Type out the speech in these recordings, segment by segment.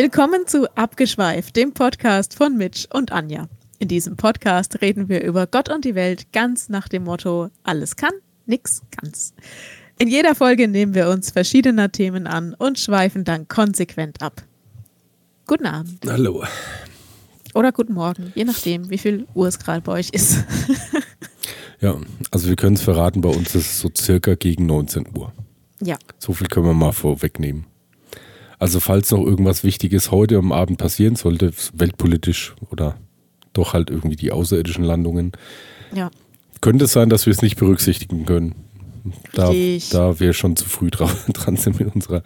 Willkommen zu Abgeschweift, dem Podcast von Mitch und Anja. In diesem Podcast reden wir über Gott und die Welt ganz nach dem Motto: alles kann, nix ganz. In jeder Folge nehmen wir uns verschiedener Themen an und schweifen dann konsequent ab. Guten Abend. Hallo. Oder guten Morgen, je nachdem, wie viel Uhr es gerade bei euch ist. ja, also wir können es verraten, bei uns ist es so circa gegen 19 Uhr. Ja. So viel können wir mal vorwegnehmen. Also falls noch irgendwas Wichtiges heute am Abend passieren sollte, weltpolitisch oder doch halt irgendwie die außerirdischen Landungen, ja. könnte es sein, dass wir es nicht berücksichtigen können. Da, da wir schon zu früh dran sind mit unserer.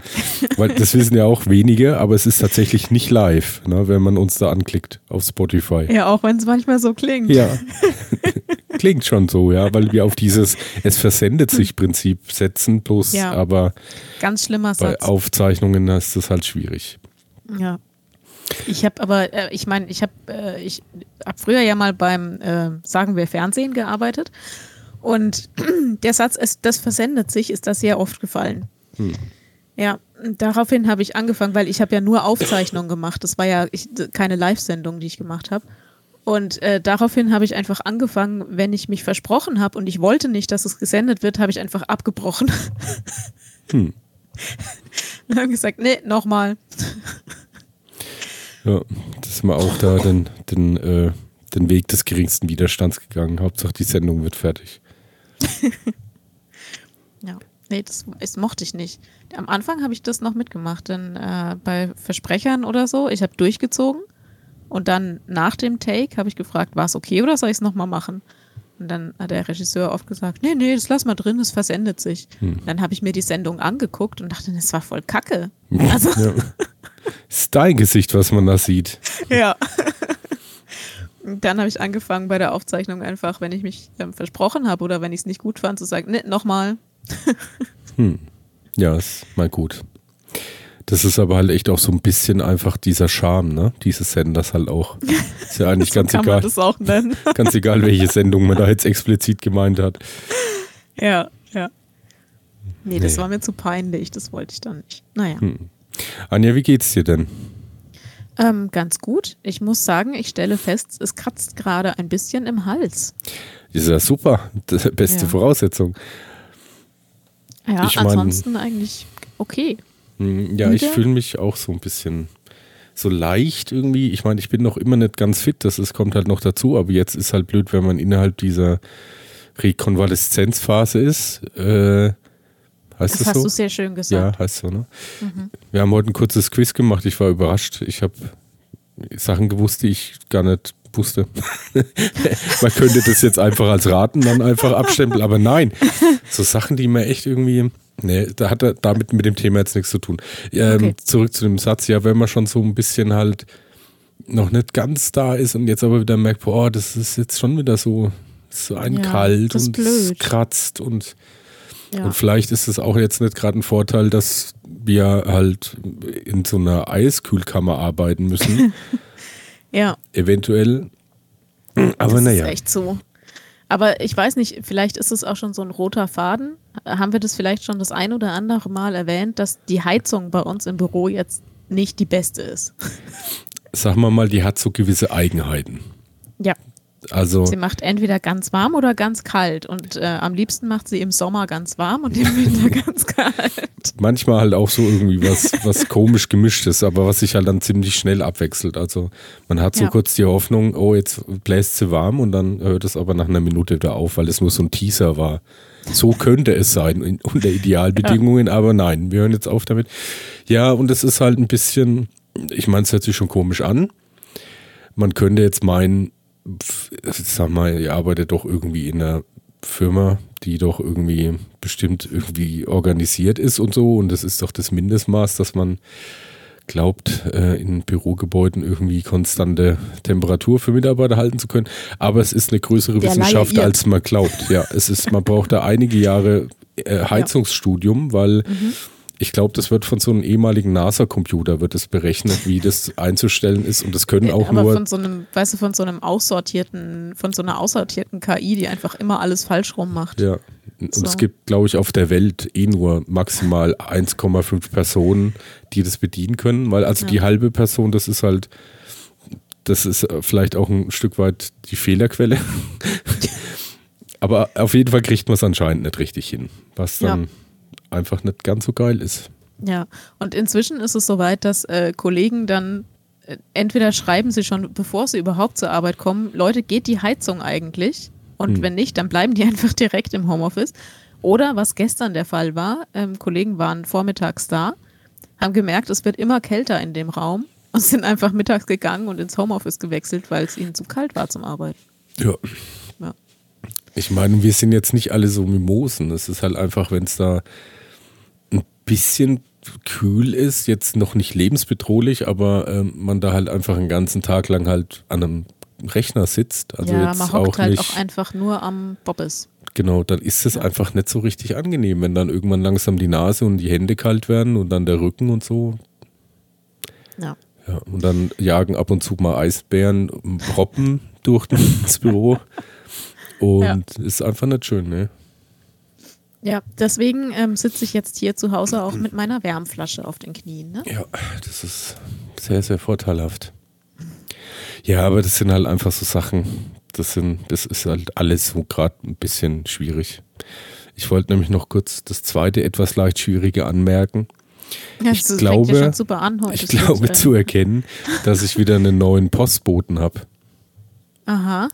Weil das wissen ja auch wenige, aber es ist tatsächlich nicht live, ne, wenn man uns da anklickt auf Spotify. Ja, auch wenn es manchmal so klingt. Ja. klingt schon so, ja, weil wir auf dieses Es versendet sich Prinzip setzen, bloß ja. aber ganz schlimmer Satz. Bei Aufzeichnungen ist das halt schwierig. Ja. Ich habe aber, äh, ich meine, ich habe äh, ich hab früher ja mal beim, äh, sagen wir, Fernsehen gearbeitet. Und der Satz, es, das versendet sich, ist da sehr oft gefallen. Hm. Ja, daraufhin habe ich angefangen, weil ich habe ja nur Aufzeichnungen gemacht. Das war ja ich, keine Live-Sendung, die ich gemacht habe. Und äh, daraufhin habe ich einfach angefangen, wenn ich mich versprochen habe und ich wollte nicht, dass es gesendet wird, habe ich einfach abgebrochen. Hm. und habe gesagt, nee, nochmal. Ja, das ist mal auch da den, den, äh, den Weg des geringsten Widerstands gegangen. Hauptsache die Sendung wird fertig. ja, nee, das, das, mochte ich nicht. Am Anfang habe ich das noch mitgemacht, denn äh, bei Versprechern oder so, ich habe durchgezogen und dann nach dem Take habe ich gefragt, war es okay oder soll ich es nochmal machen? Und dann hat der Regisseur oft gesagt, nee, nee, das lass mal drin, das versendet sich. Hm. Dann habe ich mir die Sendung angeguckt und dachte, das war voll kacke. Also ja. Ist dein Gesicht, was man da sieht. Ja. dann habe ich angefangen bei der Aufzeichnung einfach, wenn ich mich ähm, versprochen habe oder wenn ich es nicht gut fand, zu sagen, ne, nochmal. hm. Ja, ist mal gut. Das ist aber halt echt auch so ein bisschen einfach dieser Charme, ne? Dieses Senders halt auch. Ist ja eigentlich so ganz kann egal. Man das auch nennen. ganz egal, welche Sendung man da jetzt explizit gemeint hat. Ja, ja. Nee, das nee. war mir zu peinlich, das wollte ich dann nicht. Naja. Hm. Anja, wie geht's dir denn? Ähm, ganz gut. Ich muss sagen, ich stelle fest, es kratzt gerade ein bisschen im Hals. ist ja super. Das beste ja. Voraussetzung. Ja, ich ansonsten mein, eigentlich okay. Hm, ja, Müde? ich fühle mich auch so ein bisschen so leicht irgendwie. Ich meine, ich bin noch immer nicht ganz fit, das ist, kommt halt noch dazu, aber jetzt ist halt blöd, wenn man innerhalb dieser Rekonvaleszenzphase ist. Äh, Heißt das, das hast so? du sehr schön gesagt. Ja, heißt so, ne? Mhm. Wir haben heute ein kurzes Quiz gemacht. Ich war überrascht. Ich habe Sachen gewusst, die ich gar nicht wusste. man könnte das jetzt einfach als Raten dann einfach abstempeln, aber nein. So Sachen, die mir echt irgendwie. Nee, da hat er damit mit dem Thema jetzt nichts zu tun. Ähm, okay. Zurück zu dem Satz, ja, wenn man schon so ein bisschen halt noch nicht ganz da ist und jetzt aber wieder merkt, boah, das ist jetzt schon wieder so, so ein ja, kalt und blöd. kratzt und ja. Und vielleicht ist es auch jetzt nicht gerade ein Vorteil, dass wir halt in so einer Eiskühlkammer arbeiten müssen. ja. Eventuell. Aber naja. Das ist echt so. Aber ich weiß nicht, vielleicht ist es auch schon so ein roter Faden. Haben wir das vielleicht schon das ein oder andere Mal erwähnt, dass die Heizung bei uns im Büro jetzt nicht die beste ist? Sagen wir mal, die hat so gewisse Eigenheiten. Ja. Also sie macht entweder ganz warm oder ganz kalt und äh, am liebsten macht sie im Sommer ganz warm und im Winter ganz kalt. Manchmal halt auch so irgendwie was, was komisch gemischtes, aber was sich halt dann ziemlich schnell abwechselt. Also man hat so ja. kurz die Hoffnung, oh, jetzt bläst sie warm und dann hört es aber nach einer Minute wieder auf, weil es nur so ein Teaser war. So könnte es sein in, unter Idealbedingungen, ja. aber nein, wir hören jetzt auf damit. Ja, und es ist halt ein bisschen, ich meine, es hört sich schon komisch an. Man könnte jetzt meinen, sag mal, ihr arbeitet doch irgendwie in einer Firma, die doch irgendwie bestimmt irgendwie organisiert ist und so. Und das ist doch das Mindestmaß, dass man glaubt, äh, in Bürogebäuden irgendwie konstante Temperatur für Mitarbeiter halten zu können. Aber es ist eine größere Der Wissenschaft, als man glaubt. Ja, es ist, man braucht da einige Jahre äh, Heizungsstudium, weil mhm ich glaube, das wird von so einem ehemaligen NASA-Computer wird es berechnet, wie das einzustellen ist und das können auch Aber nur von so einem, weißt du, von so einem aussortierten, von so einer aussortierten KI, die einfach immer alles falsch rummacht. ja. Und So. es gibt, glaube ich, auf der Welt eh nur maximal 1,5 Personen, die das bedienen können, weil also die halbe Person, das ist halt, das ist äh, vielleicht auch ein Stück weit die Fehlerquelle. Aber auf jeden Fall kriegt man es anscheinend nicht richtig hin, was dann einfach nicht ganz so geil ist. Ja, und inzwischen ist es soweit, dass äh, Kollegen dann äh, entweder schreiben sie schon, bevor sie überhaupt zur Arbeit kommen, Leute, geht die Heizung eigentlich? Und Hm. wenn nicht, dann bleiben die einfach direkt im Homeoffice. Oder was gestern der Fall war, ähm, Kollegen waren vormittags da, haben gemerkt, es wird immer kälter in dem Raum und sind einfach mittags gegangen und ins Homeoffice gewechselt, weil es ihnen zu kalt war zum Arbeiten. Ja. Ja. Ich meine, wir sind jetzt nicht alle so Mimosen. Es ist halt einfach, wenn es da bisschen kühl ist, jetzt noch nicht lebensbedrohlich, aber ähm, man da halt einfach einen ganzen Tag lang halt an einem Rechner sitzt. Also ja, jetzt man auch hockt halt nicht. auch einfach nur am Bobbes. Genau, dann ist es einfach nicht so richtig angenehm, wenn dann irgendwann langsam die Nase und die Hände kalt werden und dann der Rücken und so. Ja. Ja, und dann jagen ab und zu mal Eisbären, Proppen durch das Büro. Und ist einfach nicht schön, ne? Ja, deswegen ähm, sitze ich jetzt hier zu Hause auch mit meiner Wärmflasche auf den Knien. Ne? Ja, das ist sehr, sehr vorteilhaft. Ja, aber das sind halt einfach so Sachen, das sind, das ist halt alles so gerade ein bisschen schwierig. Ich wollte nämlich noch kurz das zweite etwas leicht schwierige anmerken. Ja, Ich glaube- ja schon super an. Ich glaube äh, zu erkennen, dass ich wieder einen neuen Postboten habe. Aha.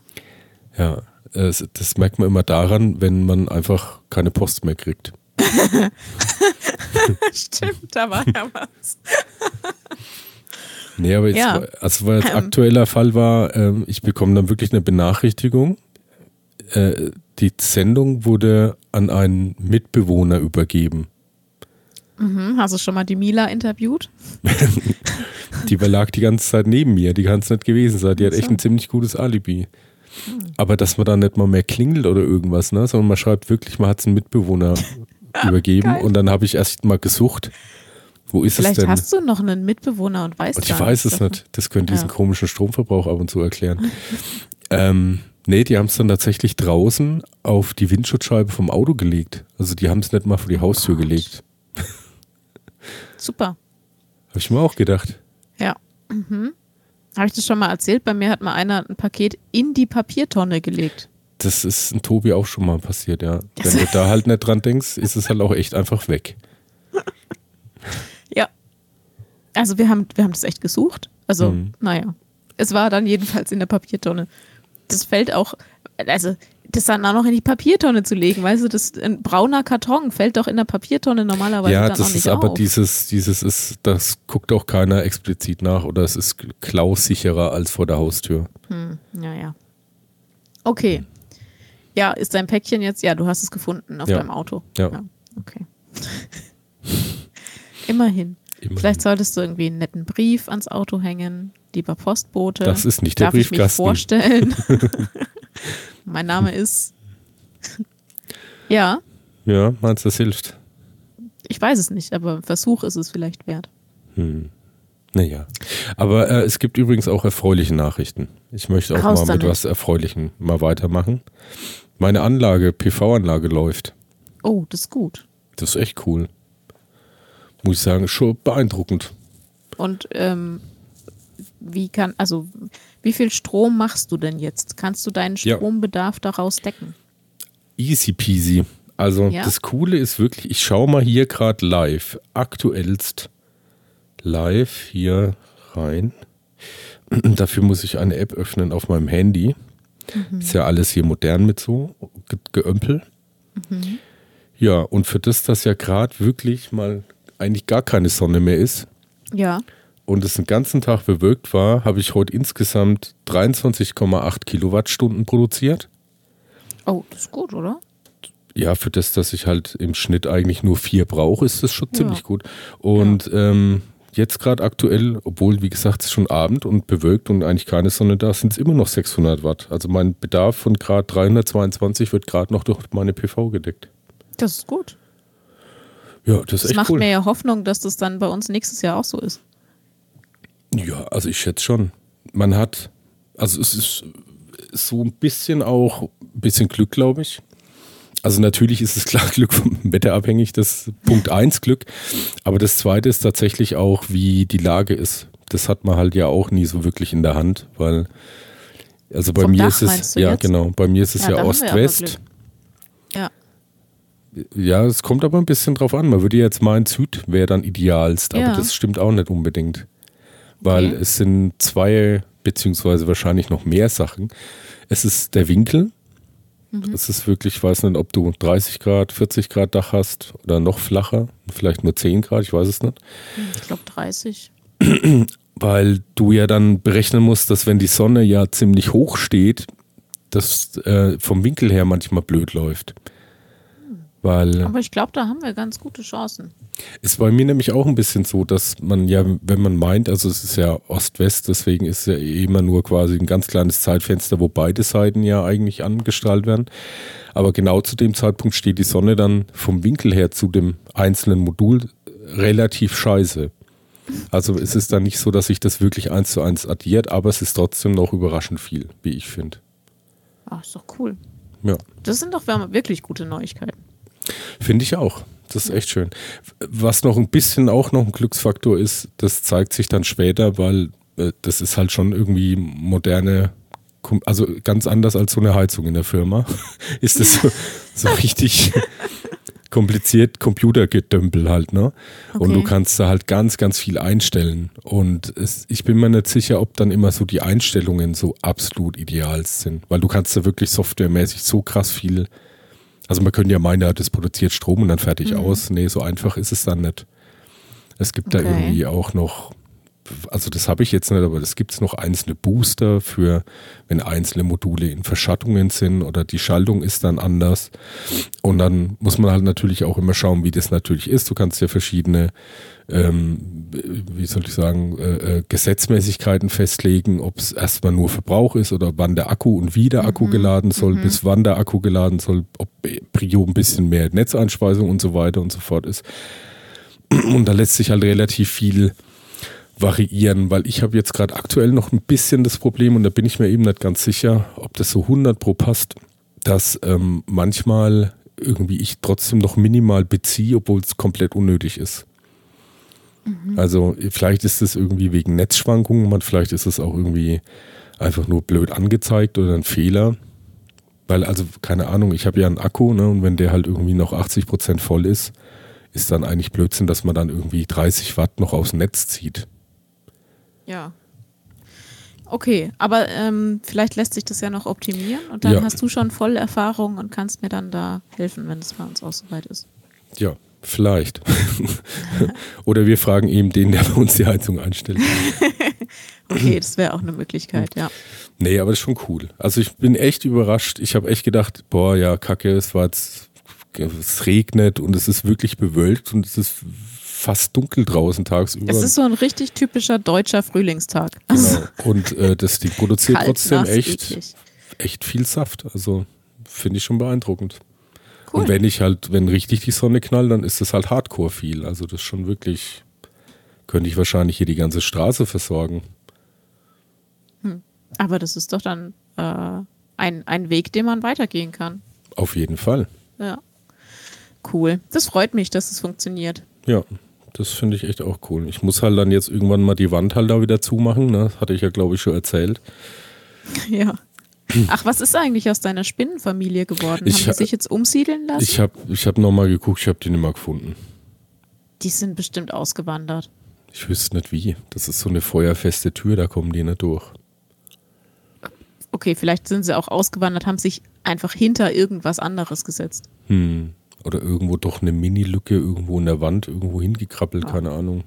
Ja, das merkt man immer daran, wenn man einfach keine Post mehr kriegt. Stimmt, da war ja was. Nee, aber jetzt, Ja. also weil jetzt Ähm. aktueller Fall war, ähm, ich bekomme dann wirklich eine Benachrichtigung. Äh, die Sendung wurde an einen Mitbewohner übergeben. Mhm, hast du schon mal die Mila interviewt? Die lag die ganze Zeit neben mir, die kann es nicht gewesen sein. Die hat so. echt ein ziemlich gutes Alibi. Aber dass man dann nicht mal mehr klingelt oder irgendwas, ne? sondern man schreibt wirklich, man hat es einen Mitbewohner übergeben geil. und dann habe ich erst mal gesucht, wo ist Vielleicht es denn? hast du noch einen Mitbewohner und weißt Und ich weiß es davon. nicht. Das könnte diesen Ja. komischen Stromverbrauch ab und zu erklären. ähm, nee, die haben es dann tatsächlich draußen auf die Windschutzscheibe vom Auto gelegt. Also die haben es nicht mal vor die Haustür Gott. gelegt. Super. Habe ich mir auch gedacht. Ja. Mhm. Habe ich das schon mal erzählt? Bei mir hat mal einer ein Paket in die Papiertonne gelegt. Das ist ein Tobi auch schon mal passiert, ja. Wenn du da halt nicht dran denkst, ist es halt auch echt einfach weg. Ja. Also wir haben, wir haben das echt gesucht. Also, Mhm. naja. Es war dann jedenfalls in der Papiertonne. Das fällt auch, also das dann auch noch in die Papiertonne zu legen, weißt du, das ein brauner Karton fällt doch in der Papiertonne normalerweise ja, dann auch das nicht ist aber auf. dieses, dieses ist, das guckt auch keiner explizit nach oder es ist klausicherer als vor der Haustür. Hm, ja, ja. Okay. Ja, ist dein Päckchen jetzt? Ja, du hast es gefunden auf Ja. deinem Auto. Ja. okay. Immerhin. Immerhin. Vielleicht solltest du irgendwie einen netten Brief ans Auto hängen, lieber Postbote. Das ist nicht der Darf ich mich Briefkasten. vorstellen? mein Name ist. ja, Ja, meinst du, das hilft? ich weiß es nicht, aber Versuch ist es vielleicht wert. Hm. Naja. Aber äh, es gibt übrigens auch erfreuliche Nachrichten. Ich möchte auch Raus mal mit damit. was Erfreulichem mal weitermachen. Meine Anlage, PV-Anlage läuft. Oh, das ist gut. Das ist echt cool. Muss ich sagen, schon beeindruckend. Und ähm, wie kann, also wie viel Strom machst du denn jetzt? Kannst du deinen Ja. Strombedarf daraus decken? Easy peasy. Also Ja. das Coole ist wirklich, ich schaue mal hier gerade live, aktuellst live hier rein. Dafür muss ich eine App öffnen auf meinem Handy. Ist ja alles hier modern mit so Ge Geömpel. Ja, und für das, dass ja gerade wirklich mal eigentlich gar keine Sonne mehr ist Ja. Und es den ganzen Tag bewölkt war, habe ich heute insgesamt 23,8 Kilowattstunden produziert. Oh, das ist gut, oder? Ja, für das, dass ich halt im Schnitt eigentlich nur vier brauche, ist das schon Ja. ziemlich gut. Und ähm, jetzt gerade aktuell, obwohl, wie gesagt, es ist schon Abend und bewölkt und eigentlich keine Sonne da, sind es immer noch 600 Watt. Also mein Bedarf von Grad 322 wird gerade noch durch meine PV gedeckt. Das ist gut. Ja, das ist Das macht cool. mir ja Hoffnung, dass das dann bei uns nächstes Jahr auch so ist. Ja, also ich schätze schon. Man hat, also es ist so ein bisschen auch ein bisschen Glück, glaube ich. Also natürlich ist es klar Glück vom Wetter abhängig, das Punkt 1 Glück. Aber das zweite ist tatsächlich auch, wie die Lage ist. Das hat man halt ja auch nie so wirklich in der Hand, weil also bei Vom mir Dach ist es ja jetzt? genau, bei mir ist es Ja, ja, Ost-West. Ja. Ja, es kommt aber ein bisschen drauf an. Man würde jetzt meinen, Süd wäre dann idealst, aber Ja. das stimmt auch nicht unbedingt. Weil Okay. es sind zwei, beziehungsweise wahrscheinlich noch mehr Sachen. Es ist der Winkel. Mhm. Es ist wirklich, ich weiß nicht, ob du 30 Grad, 40 Grad Dach hast oder noch flacher, vielleicht nur 10 Grad, ich weiß es nicht. Ich glaube 30. Weil du ja dann berechnen musst, dass wenn die Sonne ja ziemlich hoch steht, das äh, vom Winkel her manchmal blöd läuft. Weil Aber ich glaube, da haben wir ganz gute Chancen. Ist bei mir nämlich auch ein bisschen so, dass man ja, wenn man meint, also es ist ja Ost-West, deswegen ist es ja immer nur quasi ein ganz kleines Zeitfenster, wo beide Seiten ja eigentlich angestrahlt werden. Aber genau zu dem Zeitpunkt steht die Sonne dann vom Winkel her zu dem einzelnen Modul relativ scheiße. Also es ist dann nicht so, dass sich das wirklich eins zu eins addiert, aber es ist trotzdem noch überraschend viel, wie ich finde. Ach, ist doch cool. Ja. Das sind doch wirklich gute Neuigkeiten. Finde ich auch. Das ist echt schön. Was noch ein bisschen auch noch ein Glücksfaktor ist, das zeigt sich dann später, weil äh, das ist halt schon irgendwie moderne, also ganz anders als so eine Heizung in der Firma, ist das so, so richtig kompliziert Computergedömpel halt, ne? Und du Okay. kannst da halt ganz, ganz viel einstellen. Und es, ich bin mir nicht sicher, ob dann immer so die Einstellungen so absolut ideal sind, weil du kannst da wirklich softwaremäßig so krass viel also man könnte ja meinen, ja, das produziert Strom und dann fertig aus. Nee, so einfach ist es dann nicht. Es gibt Okay. da irgendwie auch noch, also das habe ich jetzt nicht, aber es gibt noch einzelne Booster für, wenn einzelne Module in Verschattungen sind oder die Schaltung ist dann anders. Und dann muss man halt natürlich auch immer schauen, wie das natürlich ist. Du kannst ja verschiedene, ähm, wie soll ich sagen, äh, äh, Gesetzmäßigkeiten festlegen, ob es erstmal nur Verbrauch ist oder wann der Akku und wie der Akku geladen soll, bis wann der Akku geladen soll, ob Prio ein bisschen mehr Netzeinspeisung und so weiter und so fort ist. Und da lässt sich halt relativ viel variieren, weil ich habe jetzt gerade aktuell noch ein bisschen das Problem und da bin ich mir eben nicht ganz sicher, ob das so 100 pro passt, dass ähm, manchmal irgendwie ich trotzdem noch minimal beziehe, obwohl es komplett unnötig ist. Also vielleicht ist es irgendwie wegen Netzschwankungen, vielleicht ist es auch irgendwie einfach nur blöd angezeigt oder ein Fehler. Weil, also, keine Ahnung, ich habe ja einen Akku, ne, und wenn der halt irgendwie noch 80 Prozent voll ist, ist dann eigentlich Blödsinn, dass man dann irgendwie 30 Watt noch aufs Netz zieht. Ja. Okay, aber ähm, vielleicht lässt sich das ja noch optimieren und dann Ja. hast du schon voll Erfahrung und kannst mir dann da helfen, wenn es bei uns auch soweit ist. Ja, vielleicht. Oder wir fragen eben den, der bei uns die Heizung einstellt. Okay, das wäre auch eine Möglichkeit, ja. Nee, aber das ist schon cool. Also ich bin echt überrascht. Ich habe echt gedacht, boah, ja, kacke, es war jetzt, es regnet und es ist wirklich bewölkt und es ist fast dunkel draußen tagsüber. Es ist so ein richtig typischer deutscher Frühlingstag. genau. Und äh, das Ding produziert Kalt, trotzdem nass, echt, eklig. echt viel Saft. Also finde ich schon beeindruckend. Cool. Und wenn ich halt, wenn richtig die Sonne knallt, dann ist das halt hardcore viel. Also das ist schon wirklich, könnte ich wahrscheinlich hier die ganze Straße versorgen. Aber das ist doch dann äh, ein, ein Weg, den man weitergehen kann. Auf jeden Fall. Ja. Cool. Das freut mich, dass es funktioniert. Ja, das finde ich echt auch cool. Ich muss halt dann jetzt irgendwann mal die Wand halt da wieder zumachen. Ne? Das hatte ich ja, glaube ich, schon erzählt. Ja. Ach, was ist eigentlich aus deiner Spinnenfamilie geworden? Ich Haben die sich jetzt umsiedeln lassen? Ich habe ich hab nochmal geguckt, ich habe die nicht mehr gefunden. die sind bestimmt ausgewandert. Ich wüsste nicht wie. Das ist so eine feuerfeste Tür, da kommen die nicht durch. Okay, vielleicht sind sie auch ausgewandert, haben sich einfach hinter irgendwas anderes gesetzt. Hm. Oder irgendwo doch eine Mini-Lücke irgendwo in der Wand, irgendwo hingekrabbelt, keine Ahnung.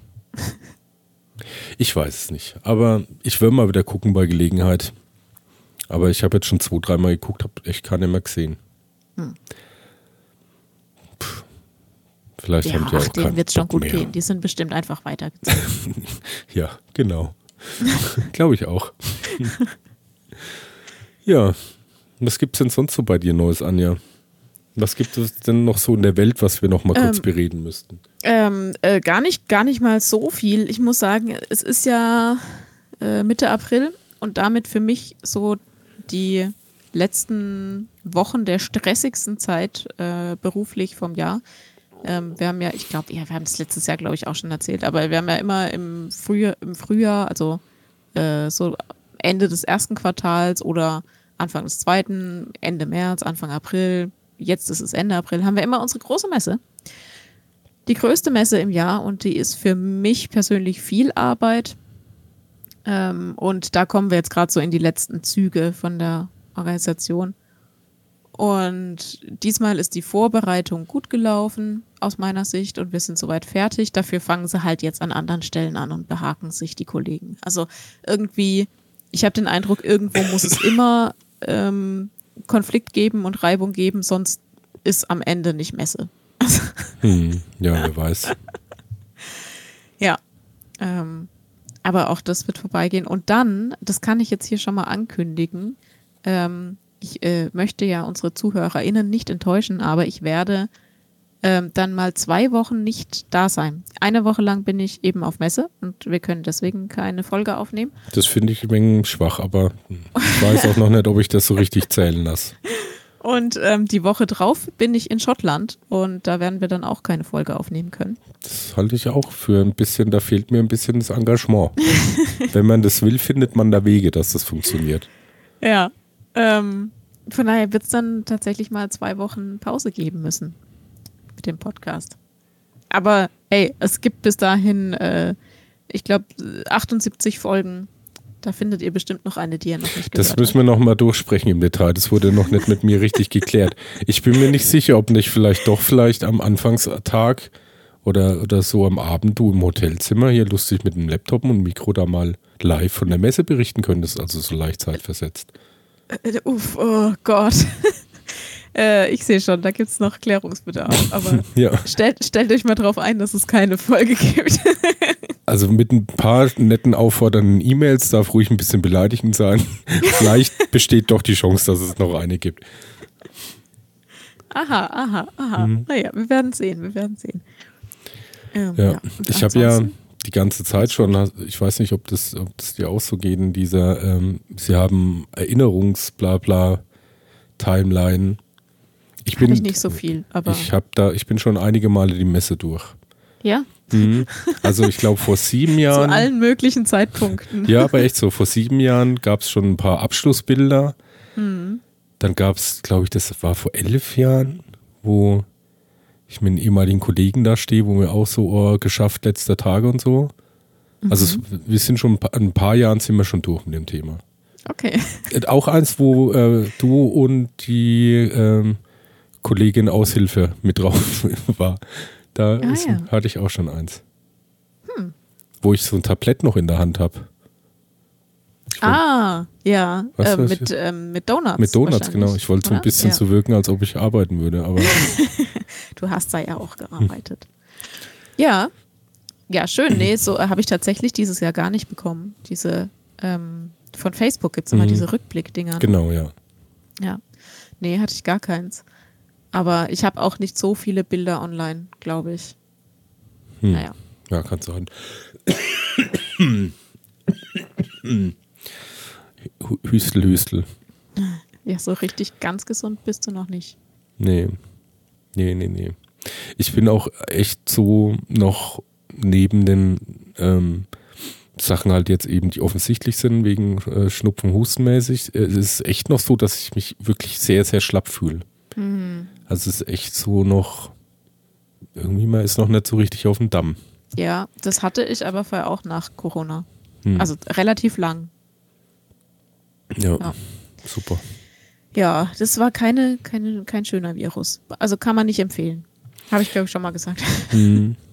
Ich weiß es nicht. Aber ich will mal wieder gucken bei Gelegenheit. Aber ich habe jetzt schon zwei, dreimal geguckt, habe echt keine mehr gesehen. Puh. Vielleicht Ja, haben die ach, auch denen wird es schon gut mehr. gehen. Die sind bestimmt einfach weitergezogen. Ja, genau. Glaube ich auch. ja. Was gibt's denn sonst so bei dir Neues, Anja? Was gibt es denn noch so in der Welt, was wir noch mal kurz ähm, bereden müssten? Ähm, äh, gar nicht, gar nicht mal so viel. Ich muss sagen, es ist ja äh, Mitte April und damit für mich so die letzten Wochen der stressigsten Zeit äh, beruflich vom Jahr. Ähm, wir haben ja, ich glaube, ja, wir haben es letztes Jahr, glaube ich, auch schon erzählt, aber wir haben ja immer im Frühjahr, im Frühjahr also äh, so Ende des ersten Quartals oder Anfang des zweiten, Ende März, Anfang April, jetzt ist es Ende April, haben wir immer unsere große Messe. Die größte Messe im Jahr und die ist für mich persönlich viel Arbeit. Ähm, und da kommen wir jetzt gerade so in die letzten Züge von der Organisation. Und diesmal ist die Vorbereitung gut gelaufen aus meiner Sicht und wir sind soweit fertig. Dafür fangen sie halt jetzt an anderen Stellen an und behaken sich die Kollegen. Also irgendwie, ich habe den Eindruck, irgendwo muss es immer ähm, Konflikt geben und Reibung geben, sonst ist am Ende nicht Messe. hm, ja, wer weiß. ja. Ähm, aber auch das wird vorbeigehen. Und dann, das kann ich jetzt hier schon mal ankündigen, ähm, ich äh, möchte ja unsere ZuhörerInnen nicht enttäuschen, aber ich werde ähm, dann mal zwei Wochen nicht da sein. Eine Woche lang bin ich eben auf Messe und wir können deswegen keine Folge aufnehmen. Das finde ich ein wenig schwach, aber ich weiß auch noch nicht, ob ich das so richtig zählen lasse. Und ähm, die Woche drauf bin ich in Schottland und da werden wir dann auch keine Folge aufnehmen können. Das halte ich auch für ein bisschen, da fehlt mir ein bisschen das Engagement. Wenn man das will, findet man da Wege, dass das funktioniert. Ja, ähm, von daher wird es dann tatsächlich mal zwei Wochen Pause geben müssen mit dem Podcast. Aber hey, es gibt bis dahin, äh, ich glaube, 78 Folgen. Da findet ihr bestimmt noch eine, die ihr noch nicht gehört Das müssen wir nochmal durchsprechen im Detail. Das wurde noch nicht mit mir richtig geklärt. Ich bin mir nicht sicher, ob nicht vielleicht doch vielleicht am Anfangstag oder, oder so am Abend du im Hotelzimmer hier lustig mit einem Laptop und Mikro da mal live von der Messe berichten könntest, also so leicht zeitversetzt. Äh, uff, oh Gott. äh, ich sehe schon, da gibt es noch Klärungsbedarf. Aber ja. stellt, stellt euch mal drauf ein, dass es keine Folge gibt. also mit ein paar netten auffordernden E-Mails darf ruhig ein bisschen beleidigend sein. Vielleicht besteht doch die Chance, dass es noch eine gibt. Aha, aha, aha. Mhm. Naja, wir werden sehen, wir werden sehen. Ähm, ja. ja. ich habe ja die ganze Zeit schon, ich weiß nicht, ob das, ob das dir auch so geht, in dieser, ähm, sie haben Erinnerungsblabla-Timeline. Ich bin ich nicht so viel, aber. Ich habe da, ich bin schon einige Male die Messe durch. Ja? Mhm. Also ich glaube vor sieben Jahren. Zu allen möglichen Zeitpunkten. Ja, aber echt so, vor sieben Jahren gab es schon ein paar Abschlussbilder. Mhm. Dann gab es, glaube ich, das war vor elf Jahren, wo ich mit einem ehemaligen Kollegen da stehe, wo wir auch so oh, geschafft letzter Tage und so. Also mhm. wir sind schon ein paar Jahren sind wir schon durch mit dem Thema. Okay. Äh, auch eins, wo äh, du und die ähm, Kollegin Aushilfe mit drauf war. Da ah, ist, ja. hatte ich auch schon eins. Hm. Wo ich so ein Tablett noch in der Hand habe. Ah, ja, äh, mit, ähm, mit Donuts. Mit Donuts, genau. Ich wollte so ein bisschen ja. so wirken, als ob ich arbeiten würde, aber. du hast da ja auch gearbeitet. Hm. Ja, ja, schön. Nee, so habe ich tatsächlich dieses Jahr gar nicht bekommen. Diese, ähm, von Facebook gibt es immer mhm. diese Rückblickdinger. Ne? Genau, ja. Ja. Nee, hatte ich gar keins. Aber ich habe auch nicht so viele Bilder online, glaube ich. Hm. Naja. Ja, kannst du halt. Hüstel, Hüstel. Ja, so richtig ganz gesund bist du noch nicht. Nee. Nee, nee, nee. Ich bin auch echt so noch neben den ähm, Sachen halt jetzt eben, die offensichtlich sind, wegen äh, Schnupfen, Hustenmäßig, äh, es ist echt noch so, dass ich mich wirklich sehr, sehr schlapp fühle. Mhm. Also es ist echt so noch, irgendwie mal ist noch nicht so richtig auf dem Damm. Ja, das hatte ich aber vorher auch nach Corona. Hm. Also relativ lang. Ja, ja, super. Ja, das war keine, keine, kein schöner Virus. Also kann man nicht empfehlen. Habe ich, glaube ich, schon mal gesagt. Hm.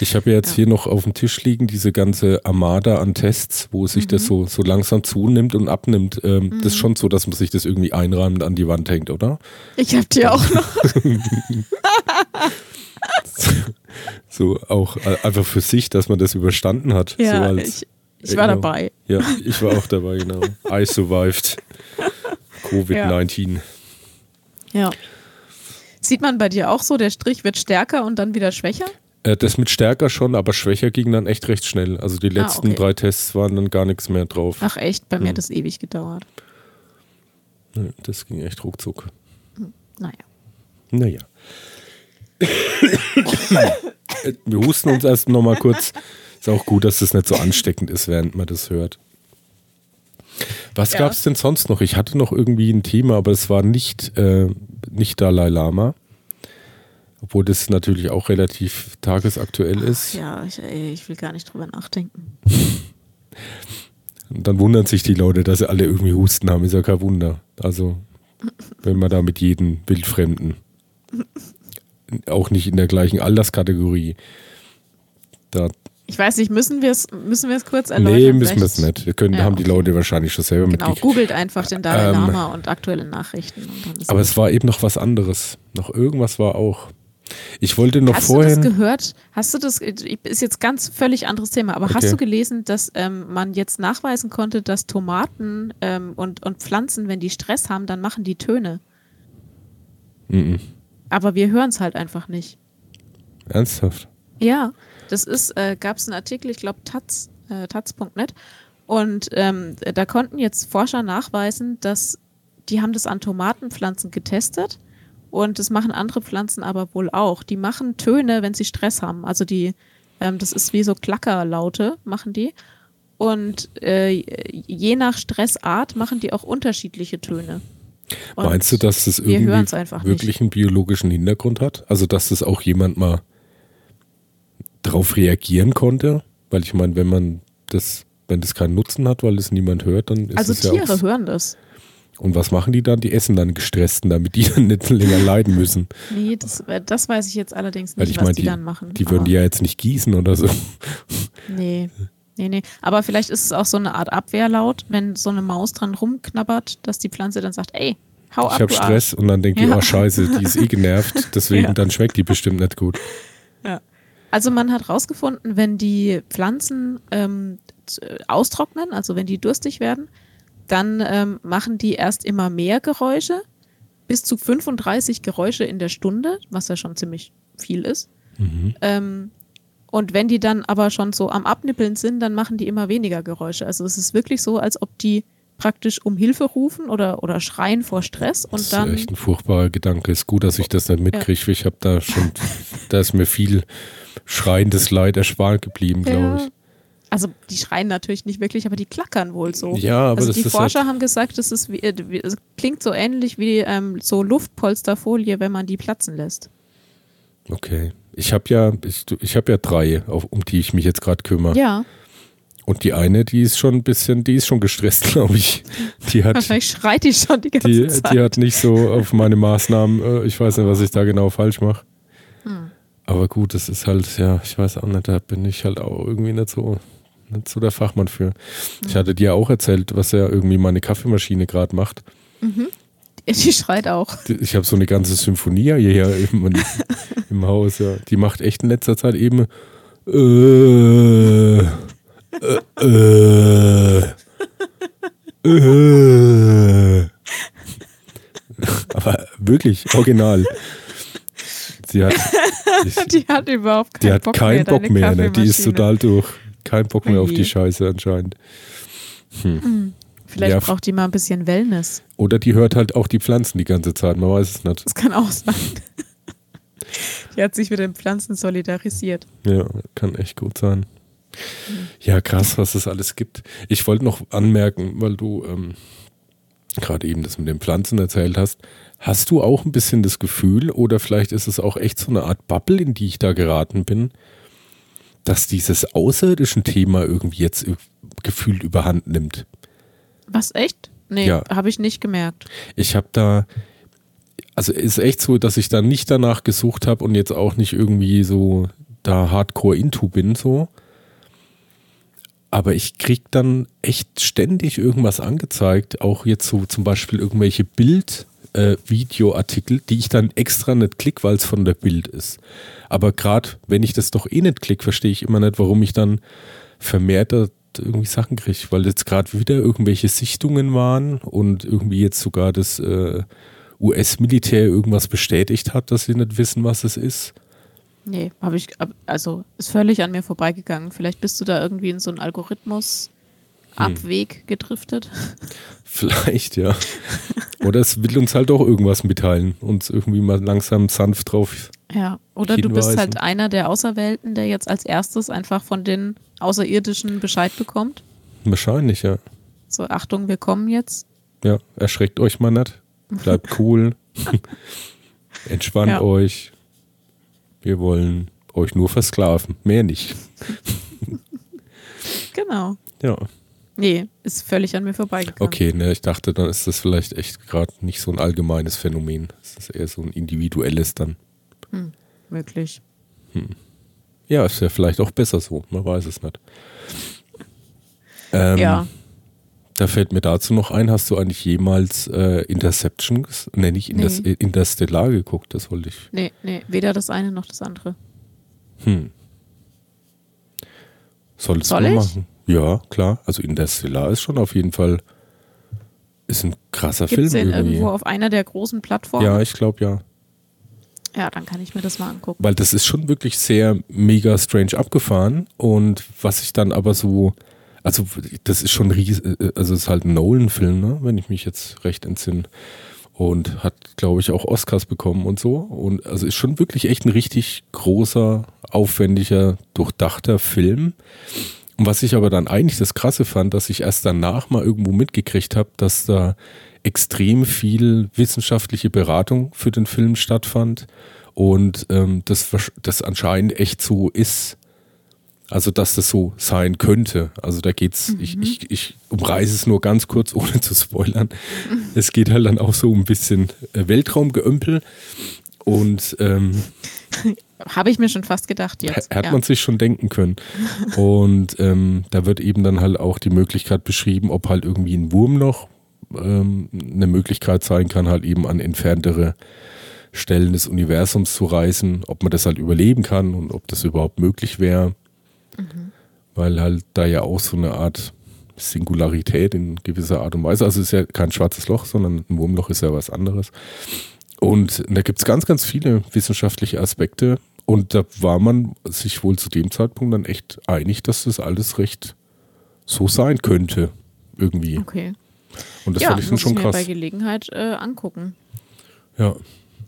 Ich habe jetzt ja. hier noch auf dem Tisch liegen diese ganze Armada an Tests, wo sich mhm. das so, so langsam zunimmt und abnimmt. Ähm, mhm. Das ist schon so, dass man sich das irgendwie einrahmend an die Wand hängt, oder? Ich habe die auch noch. so auch äh, einfach für sich, dass man das überstanden hat. Ja, so als, ich, ich war genau. dabei. Ja, ich war auch dabei, genau. I survived. Covid-19. Ja. ja. Sieht man bei dir auch so, der Strich wird stärker und dann wieder schwächer? Äh, das mit stärker schon, aber schwächer ging dann echt recht schnell. Also die ah, letzten ah, okay. drei Tests waren dann gar nichts mehr drauf. Ach echt, bei mir hat das ewig gedauert. Das ging echt ruckzuck. Hm, naja. Naja. Wir husten uns erst nochmal kurz. Ist auch gut, dass das nicht so ansteckend ist, während man das hört. Was ja. gab es denn sonst noch? Ich hatte noch irgendwie ein Thema, aber es war nicht, äh, nicht Dalai Lama. Obwohl das natürlich auch relativ tagesaktuell ist. ja, ich, ich will gar nicht drüber nachdenken. Und dann wundern sich die Leute, dass sie alle irgendwie Husten haben. Ist ja kein Wunder. Also, wenn man da mit jedem Wildfremden, auch nicht in der gleichen Alterskategorie, da ich weiß nicht, müssen wir es müssen kurz erläutern? Nee, müssen wir es nicht. Wir können, ja, haben die Leute wahrscheinlich schon selber genau, mitgekriegt. googelt einfach den Dalai ähm, Lama und aktuelle Nachrichten. aber es war eben noch was anderes. Noch irgendwas war auch. Ich wollte noch hast vorhin. Hast du das gehört? Hast du das, ist jetzt ganz völlig anderes Thema, aber okay. hast du gelesen, dass ähm, man jetzt nachweisen konnte, dass Tomaten ähm, und, und Pflanzen, wenn die Stress haben, dann machen die Töne? Mhm. Aber wir hören es halt einfach nicht. Ernsthaft? Ja, das ist, äh, gab es einen Artikel, ich glaube taz, äh, taz.net und ähm, da konnten jetzt Forscher nachweisen, dass die haben das an Tomatenpflanzen getestet und das machen andere Pflanzen aber wohl auch. Die machen Töne, wenn sie Stress haben. Also die, ähm, das ist wie so Klackerlaute, machen die. Und äh, je nach Stressart machen die auch unterschiedliche Töne. Und Meinst du, dass das irgendwie wirklich nicht. einen biologischen Hintergrund hat? Also, dass das auch jemand mal darauf reagieren konnte? Weil ich meine, wenn man das, wenn das keinen Nutzen hat, weil es niemand hört, dann ist also es ja Also Tiere hören das. Und was machen die dann? Die essen dann gestressten, damit die dann nicht länger leiden müssen. Nee, das, äh, das weiß ich jetzt allerdings nicht, ich was mein, die, die, dann machen. Die würden die ja jetzt nicht gießen oder so. Nee. Nee, nee. Aber vielleicht ist es auch so eine Art Abwehrlaut, wenn so eine Maus dran rumknabbert, dass die Pflanze dann sagt, ey, hau ich ab. Ich habe Stress und dann denke ja. ich, oh scheiße, die ist eh genervt, deswegen ja. dann schmeckt die bestimmt nicht gut. Ja. Also man hat rausgefunden, wenn die Pflanzen ähm, austrocknen, also wenn die durstig werden, dann ähm, machen die erst immer mehr Geräusche, bis zu 35 Geräusche in der Stunde, was ja schon ziemlich viel ist. Mhm. Ähm, und wenn die dann aber schon so am Abnippeln sind, dann machen die immer weniger Geräusche. Also es ist wirklich so, als ob die praktisch um Hilfe rufen oder, oder schreien vor Stress und das dann. ist echt ein furchtbarer Gedanke. Ist gut, dass ich das nicht mitkriege. Ja. Ich habe da schon, da ist mir viel schreiendes Leid erspart geblieben, glaube ja. ich. Also die schreien natürlich nicht wirklich, aber die klackern wohl so. Ja, aber also das die Forscher halt haben gesagt, das ist wie, äh, wie, es klingt so ähnlich wie ähm, so Luftpolsterfolie, wenn man die platzen lässt. Okay. Ich habe ja, ich, ich habe ja drei, auf, um die ich mich jetzt gerade kümmere. Ja. Und die eine, die ist schon ein bisschen, die ist schon gestresst, glaube ich. Die hat, Wahrscheinlich schreit die schon die ganze die, Zeit. Die hat nicht so auf meine Maßnahmen, äh, ich weiß nicht, was ich da genau falsch mache. Hm. Aber gut, das ist halt, ja, ich weiß auch nicht, da bin ich halt auch irgendwie nicht so nicht so der Fachmann für. Ich hatte dir auch erzählt, was ja irgendwie meine Kaffeemaschine gerade macht. Mhm. Die schreit auch. Ich habe so eine ganze Symphonie hier im, im Haus. Ja. Die macht echt in letzter Zeit eben. Äh, äh, äh, äh. Aber wirklich, original. Sie hat, ich, die hat überhaupt keinen die hat Bock keinen mehr, Bock mehr. Ne? Die ist total durch. Kein Bock mehr auf die Scheiße anscheinend. Hm. hm. Vielleicht ja. braucht die mal ein bisschen Wellness. Oder die hört halt auch die Pflanzen die ganze Zeit, man weiß es nicht. Das kann auch sein. die hat sich mit den Pflanzen solidarisiert. Ja, kann echt gut sein. Ja, krass, was es alles gibt. Ich wollte noch anmerken, weil du ähm, gerade eben das mit den Pflanzen erzählt hast. Hast du auch ein bisschen das Gefühl, oder vielleicht ist es auch echt so eine Art Bubble, in die ich da geraten bin, dass dieses außerirdischen Thema irgendwie jetzt gefühlt überhand nimmt. Was echt? Nee, ja. habe ich nicht gemerkt. Ich habe da, also ist echt so, dass ich da nicht danach gesucht habe und jetzt auch nicht irgendwie so da hardcore into bin, so. Aber ich krieg dann echt ständig irgendwas angezeigt, auch jetzt so zum Beispiel irgendwelche Bild- äh, Videoartikel, die ich dann extra nicht klicke, weil es von der Bild ist. Aber gerade wenn ich das doch eh nicht klicke, verstehe ich immer nicht, warum ich dann vermehrt irgendwie Sachen kriege, weil jetzt gerade wieder irgendwelche Sichtungen waren und irgendwie jetzt sogar das äh, US-Militär irgendwas bestätigt hat, dass sie nicht wissen, was es ist? Nee, habe ich, also ist völlig an mir vorbeigegangen. Vielleicht bist du da irgendwie in so einen Algorithmus Abweg hm. gedriftet. Vielleicht, ja. Oder es will uns halt auch irgendwas mitteilen, uns irgendwie mal langsam sanft drauf. Ja, oder hinweisen. du bist halt einer der Auserwählten, der jetzt als erstes einfach von den Außerirdischen Bescheid bekommt. Wahrscheinlich, ja. So, Achtung, wir kommen jetzt. Ja, erschreckt euch mal nicht. Bleibt cool. Entspannt ja. euch. Wir wollen euch nur versklaven, mehr nicht. genau. Ja. Nee, ist völlig an mir vorbeigegangen. Okay, ne, ich dachte, dann ist das vielleicht echt gerade nicht so ein allgemeines Phänomen. Es ist eher so ein individuelles dann. Hm, möglich. Hm. Ja, ist ja vielleicht auch besser so, man weiß es nicht. Ähm, ja. Da fällt mir dazu noch ein, hast du eigentlich jemals äh, Interception, ne, nicht Inters nee. Interstellar geguckt? Das wollte ich. Nee, nee, weder das eine noch das andere. Hm. Solltest Soll du ich? machen. Ja, klar. Also Interstellar ist schon auf jeden Fall ist ein krasser Gibt's Film. Den irgendwie. irgendwo auf einer der großen Plattformen? Ja, ich glaube ja. Ja, dann kann ich mir das mal angucken. Weil das ist schon wirklich sehr mega strange abgefahren und was ich dann aber so, also das ist schon ries also es ist halt ein Nolan-Film, ne? wenn ich mich jetzt recht entsinne. Und hat, glaube ich, auch Oscars bekommen und so. Und also ist schon wirklich echt ein richtig großer, aufwendiger, durchdachter Film. Und was ich aber dann eigentlich das Krasse fand, dass ich erst danach mal irgendwo mitgekriegt habe, dass da extrem viel wissenschaftliche Beratung für den Film stattfand und ähm, das, das anscheinend echt so ist. Also, dass das so sein könnte. Also, da geht's, mhm. ich, ich, ich umreiße es nur ganz kurz, ohne zu spoilern. Es geht halt dann auch so ein bisschen äh, Weltraumgeömpel und ähm, Habe ich mir schon fast gedacht jetzt. Hat ja. man sich schon denken können. Und ähm, da wird eben dann halt auch die Möglichkeit beschrieben, ob halt irgendwie ein Wurm noch ähm, eine Möglichkeit sein kann, halt eben an entferntere Stellen des Universums zu reisen, ob man das halt überleben kann und ob das überhaupt möglich wäre. Mhm. Weil halt da ja auch so eine Art Singularität in gewisser Art und Weise, also es ist ja kein schwarzes Loch, sondern ein Wurmloch ist ja was anderes. Und da gibt es ganz, ganz viele wissenschaftliche Aspekte. Und da war man sich wohl zu dem Zeitpunkt dann echt einig, dass das alles recht so sein könnte. Irgendwie. Okay. Und das ja, fand ich dann schon ich krass. Mir bei Gelegenheit äh, angucken. Ja.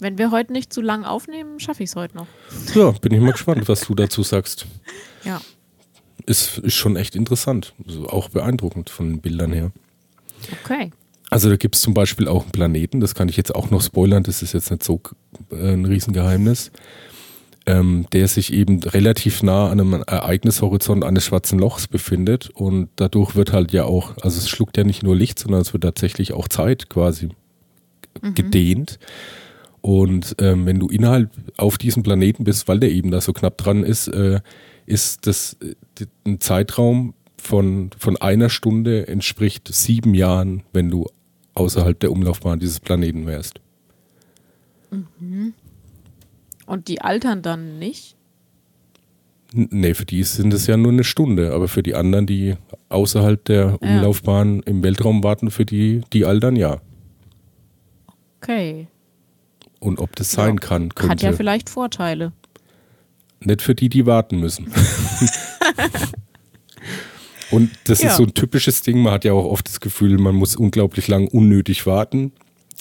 Wenn wir heute nicht zu lang aufnehmen, schaffe ich es heute noch. Ja, bin ich mal gespannt, was du dazu sagst. Ja. Ist, ist schon echt interessant. Also auch beeindruckend von den Bildern her. Okay. Also da gibt es zum Beispiel auch einen Planeten, das kann ich jetzt auch noch spoilern, das ist jetzt nicht so äh, ein Riesengeheimnis, ähm, der sich eben relativ nah an einem Ereignishorizont eines schwarzen Lochs befindet und dadurch wird halt ja auch, also es schluckt ja nicht nur Licht, sondern es wird tatsächlich auch Zeit quasi mhm. gedehnt. Und ähm, wenn du innerhalb auf diesem Planeten bist, weil der eben da so knapp dran ist, äh, ist das äh, ein Zeitraum von, von einer Stunde entspricht sieben Jahren, wenn du außerhalb der Umlaufbahn dieses Planeten wärst. Mhm. Und die altern dann nicht? Nee, für die sind es ja nur eine Stunde, aber für die anderen, die außerhalb der Umlaufbahn ja. im Weltraum warten, für die, die altern ja. Okay. Und ob das sein ja. kann, könnte. Hat ja vielleicht Vorteile. Nicht für die, die warten müssen. Und das ja. ist so ein typisches Ding. Man hat ja auch oft das Gefühl, man muss unglaublich lang unnötig warten.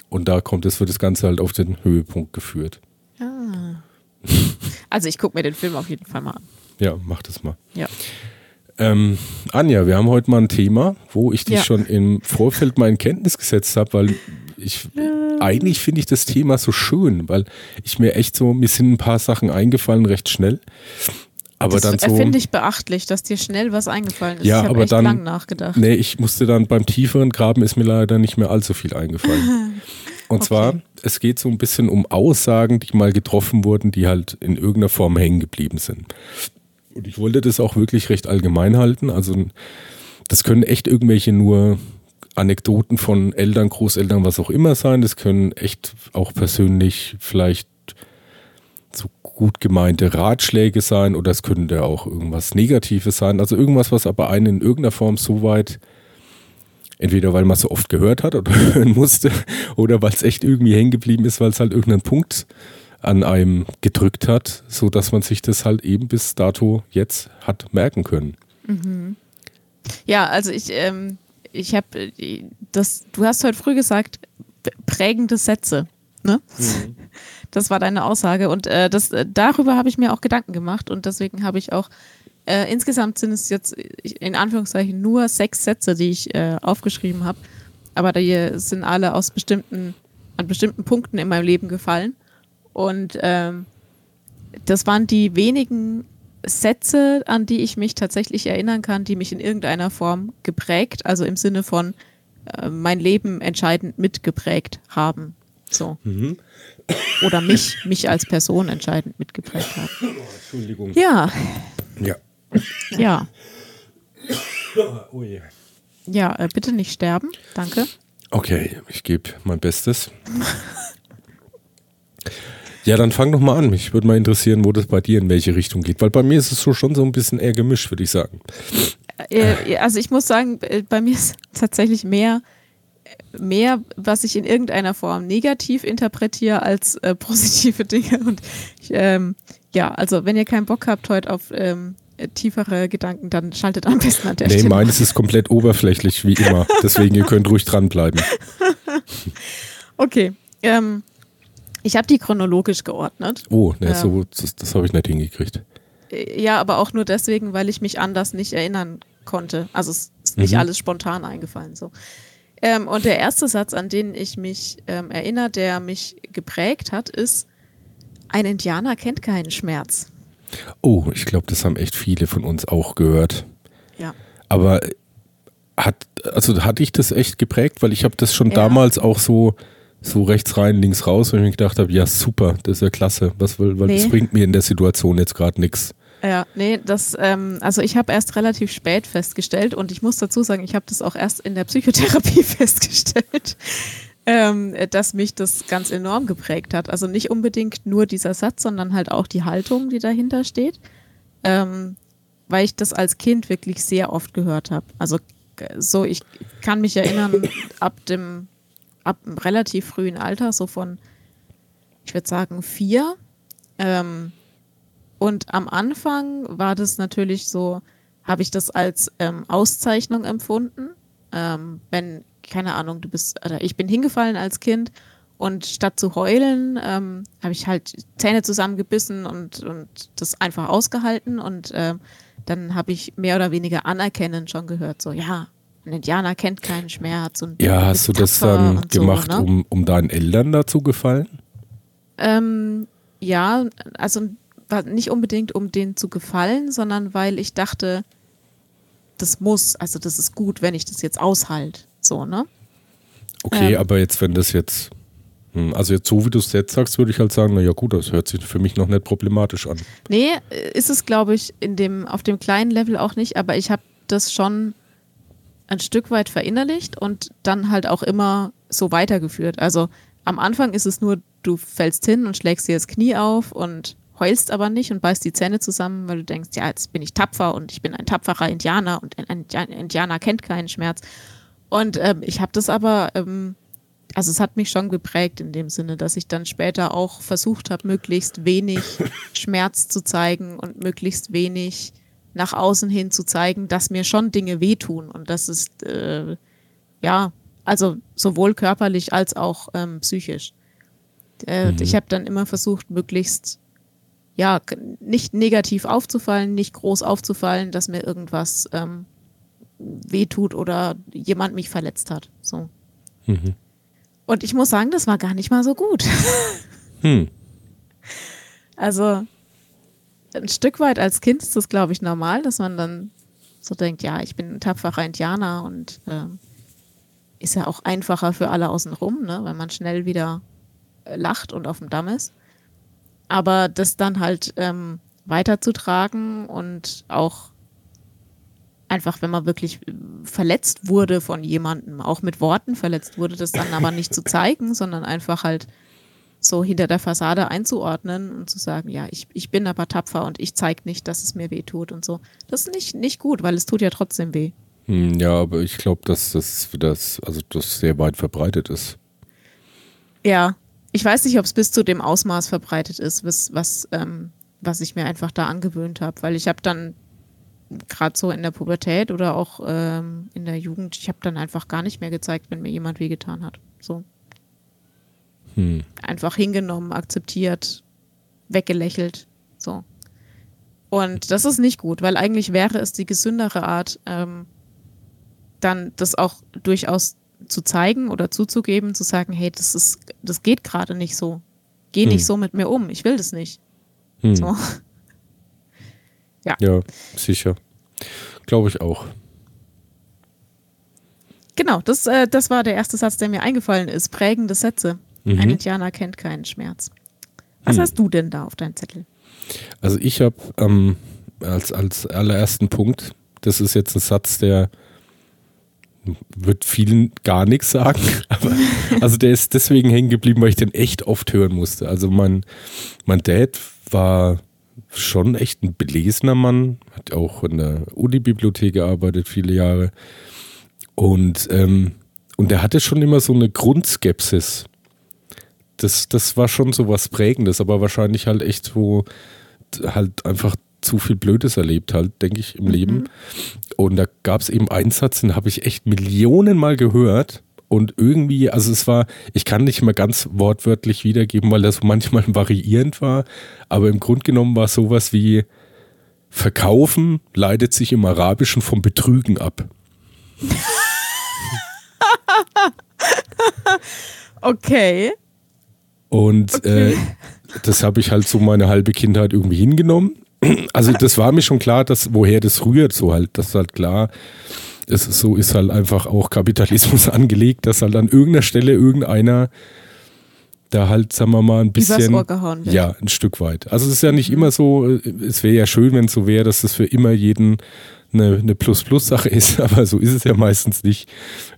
Und da kommt es, wird das Ganze halt auf den Höhepunkt geführt. Ah. Also ich gucke mir den Film auf jeden Fall mal an. Ja, mach das mal. Ja. Ähm, Anja, wir haben heute mal ein Thema, wo ich dich ja. schon im Vorfeld mal in Kenntnis gesetzt habe, weil ich ähm. eigentlich finde ich das Thema so schön, weil ich mir echt so, mir sind ein paar Sachen eingefallen, recht schnell. Aber das dann so. finde ich beachtlich, dass dir schnell was eingefallen ist. Ja, ich aber echt dann. lang nachgedacht. Nee, ich musste dann beim tieferen Graben ist mir leider nicht mehr allzu viel eingefallen. Und okay. zwar, es geht so ein bisschen um Aussagen, die mal getroffen wurden, die halt in irgendeiner Form hängen geblieben sind. Und ich wollte das auch wirklich recht allgemein halten. Also, das können echt irgendwelche nur Anekdoten von Eltern, Großeltern, was auch immer sein. Das können echt auch persönlich vielleicht gut gemeinte Ratschläge sein oder es könnte auch irgendwas Negatives sein. Also irgendwas, was aber einen in irgendeiner Form so weit Entweder weil man so oft gehört hat oder hören musste oder weil es echt irgendwie hängen geblieben ist, weil es halt irgendeinen Punkt an einem gedrückt hat, so dass man sich das halt eben bis dato jetzt hat merken können. Mhm. Ja, also ich, ähm, ich habe das, du hast heute früh gesagt, prägende Sätze. Ne? Mhm. Das war deine Aussage. Und äh, das, äh, darüber habe ich mir auch Gedanken gemacht. Und deswegen habe ich auch äh, insgesamt sind es jetzt in Anführungszeichen nur sechs Sätze, die ich äh, aufgeschrieben habe, aber die sind alle aus bestimmten an bestimmten Punkten in meinem Leben gefallen. Und ähm, das waren die wenigen Sätze, an die ich mich tatsächlich erinnern kann, die mich in irgendeiner Form geprägt, also im Sinne von äh, mein Leben entscheidend mitgeprägt haben. So. Mhm. Oder mich, mich als Person entscheidend mitgeprägt haben. Entschuldigung. Ja. Ja. Ja. Ja, äh, bitte nicht sterben. Danke. Okay, ich gebe mein Bestes. Ja, dann fang doch mal an. Mich würde mal interessieren, wo das bei dir in welche Richtung geht. Weil bei mir ist es so schon so ein bisschen eher gemischt, würde ich sagen. Äh, also ich muss sagen, äh, bei mir ist tatsächlich mehr, mehr, was ich in irgendeiner Form negativ interpretiere als äh, positive Dinge. Und ich, ähm, ja, also wenn ihr keinen Bock habt heute auf ähm, tiefere Gedanken, dann schaltet am besten an der nee, Stelle. Nee, meines ist komplett oberflächlich, wie immer. Deswegen, ihr könnt ruhig dranbleiben. okay. Ähm, ich habe die chronologisch geordnet. Oh, ne, so, das, das habe ich nicht hingekriegt. Äh, ja, aber auch nur deswegen, weil ich mich anders nicht erinnern konnte. Also es ist nicht mhm. alles spontan eingefallen. So. Ähm, und der erste Satz, an den ich mich ähm, erinnere, der mich geprägt hat, ist, ein Indianer kennt keinen Schmerz. Oh, ich glaube, das haben echt viele von uns auch gehört. Ja. Aber hat, also hatte ich das echt geprägt, weil ich habe das schon ja. damals auch so so rechts rein, links raus, und ich mir gedacht habe, ja super, das ist ja klasse, was, weil, weil nee. das bringt mir in der Situation jetzt gerade nichts. Ja, nee, das, ähm, also ich habe erst relativ spät festgestellt und ich muss dazu sagen, ich habe das auch erst in der Psychotherapie festgestellt, ähm, dass mich das ganz enorm geprägt hat. Also nicht unbedingt nur dieser Satz, sondern halt auch die Haltung, die dahinter steht, ähm, weil ich das als Kind wirklich sehr oft gehört habe. Also so, ich kann mich erinnern, ab dem ab einem relativ frühen Alter, so von, ich würde sagen, vier. Ähm, und am Anfang war das natürlich so, habe ich das als ähm, Auszeichnung empfunden. Ähm, wenn, keine Ahnung, du bist, oder ich bin hingefallen als Kind und statt zu heulen, ähm, habe ich halt Zähne zusammengebissen und, und das einfach ausgehalten und ähm, dann habe ich mehr oder weniger anerkennend schon gehört, so, ja, ein Indianer kennt keinen Schmerz. Und ja, hast du das dann gemacht, so, ne? um, um deinen Eltern dazu gefallen? Ähm, ja, also nicht unbedingt um denen zu gefallen, sondern weil ich dachte, das muss, also das ist gut, wenn ich das jetzt aushalte. So, ne? Okay, ähm, aber jetzt, wenn das jetzt, hm, also jetzt so wie du es jetzt sagst, würde ich halt sagen, naja gut, das hört sich für mich noch nicht problematisch an. Nee, ist es, glaube ich, in dem, auf dem kleinen Level auch nicht, aber ich habe das schon ein Stück weit verinnerlicht und dann halt auch immer so weitergeführt. Also am Anfang ist es nur, du fällst hin und schlägst dir das Knie auf und heulst aber nicht und beißt die Zähne zusammen, weil du denkst, ja, jetzt bin ich tapfer und ich bin ein tapferer Indianer und ein Indianer kennt keinen Schmerz. Und ähm, ich habe das aber, ähm, also es hat mich schon geprägt in dem Sinne, dass ich dann später auch versucht habe, möglichst wenig Schmerz zu zeigen und möglichst wenig nach außen hin zu zeigen, dass mir schon Dinge wehtun. Und das ist, äh, ja, also sowohl körperlich als auch ähm, psychisch. Äh, mhm. Ich habe dann immer versucht, möglichst, ja, nicht negativ aufzufallen, nicht groß aufzufallen, dass mir irgendwas ähm, wehtut oder jemand mich verletzt hat. So. Mhm. Und ich muss sagen, das war gar nicht mal so gut. Hm. Also, ein Stück weit als Kind ist das, glaube ich, normal, dass man dann so denkt, ja, ich bin ein tapferer Indianer und äh, ist ja auch einfacher für alle außenrum, ne, weil man schnell wieder äh, lacht und auf dem Damm ist. Aber das dann halt ähm, weiterzutragen und auch einfach, wenn man wirklich verletzt wurde von jemandem, auch mit Worten verletzt wurde, das dann aber nicht zu zeigen, sondern einfach halt so hinter der Fassade einzuordnen und zu sagen, ja, ich, ich bin aber tapfer und ich zeige nicht, dass es mir weh tut und so. Das ist nicht, nicht gut, weil es tut ja trotzdem weh. Hm, ja, aber ich glaube, dass das, das, also das sehr weit verbreitet ist. Ja, ich weiß nicht, ob es bis zu dem Ausmaß verbreitet ist, was, was, ähm, was ich mir einfach da angewöhnt habe, weil ich habe dann gerade so in der Pubertät oder auch ähm, in der Jugend, ich habe dann einfach gar nicht mehr gezeigt, wenn mir jemand wehgetan hat. So. Hm. Einfach hingenommen, akzeptiert, weggelächelt. So. Und das ist nicht gut, weil eigentlich wäre es die gesündere Art, ähm, dann das auch durchaus zu zeigen oder zuzugeben, zu sagen, hey, das ist, das geht gerade nicht so. Geh hm. nicht so mit mir um. Ich will das nicht. Hm. So. Ja. Ja, sicher. Glaube ich auch. Genau, das, äh, das war der erste Satz, der mir eingefallen ist. Prägende Sätze. Mhm. Ein Indianer kennt keinen Schmerz. Was hm. hast du denn da auf deinem Zettel? Also ich habe ähm, als, als allerersten Punkt, das ist jetzt ein Satz, der wird vielen gar nichts sagen, aber also der ist deswegen hängen geblieben, weil ich den echt oft hören musste. Also mein, mein Dad war schon echt ein belesener Mann, hat auch in der Uni-Bibliothek gearbeitet, viele Jahre. Und, ähm, und er hatte schon immer so eine Grundskepsis. Das, das war schon so was Prägendes, aber wahrscheinlich halt echt so, halt einfach zu viel Blödes erlebt halt, denke ich, im mhm. Leben. Und da gab es eben einen Satz, den habe ich echt Millionen Mal gehört. Und irgendwie, also es war, ich kann nicht mal ganz wortwörtlich wiedergeben, weil das so manchmal variierend war, aber im Grunde genommen war es sowas wie Verkaufen leitet sich im Arabischen vom Betrügen ab. okay. Und okay. Äh, das habe ich halt so meine halbe Kindheit irgendwie hingenommen. Also das war mir schon klar, dass woher das rührt, so halt, das ist halt klar es ist so ist halt einfach auch Kapitalismus angelegt, dass halt an irgendeiner Stelle irgendeiner da halt, sagen wir mal, ein bisschen. Wird. Ja, ein Stück weit. Also es ist ja nicht mhm. immer so, es wäre ja schön, wenn es so wäre, dass das für immer jeden eine, eine Plus-Plus-Sache ist, aber so ist es ja meistens nicht.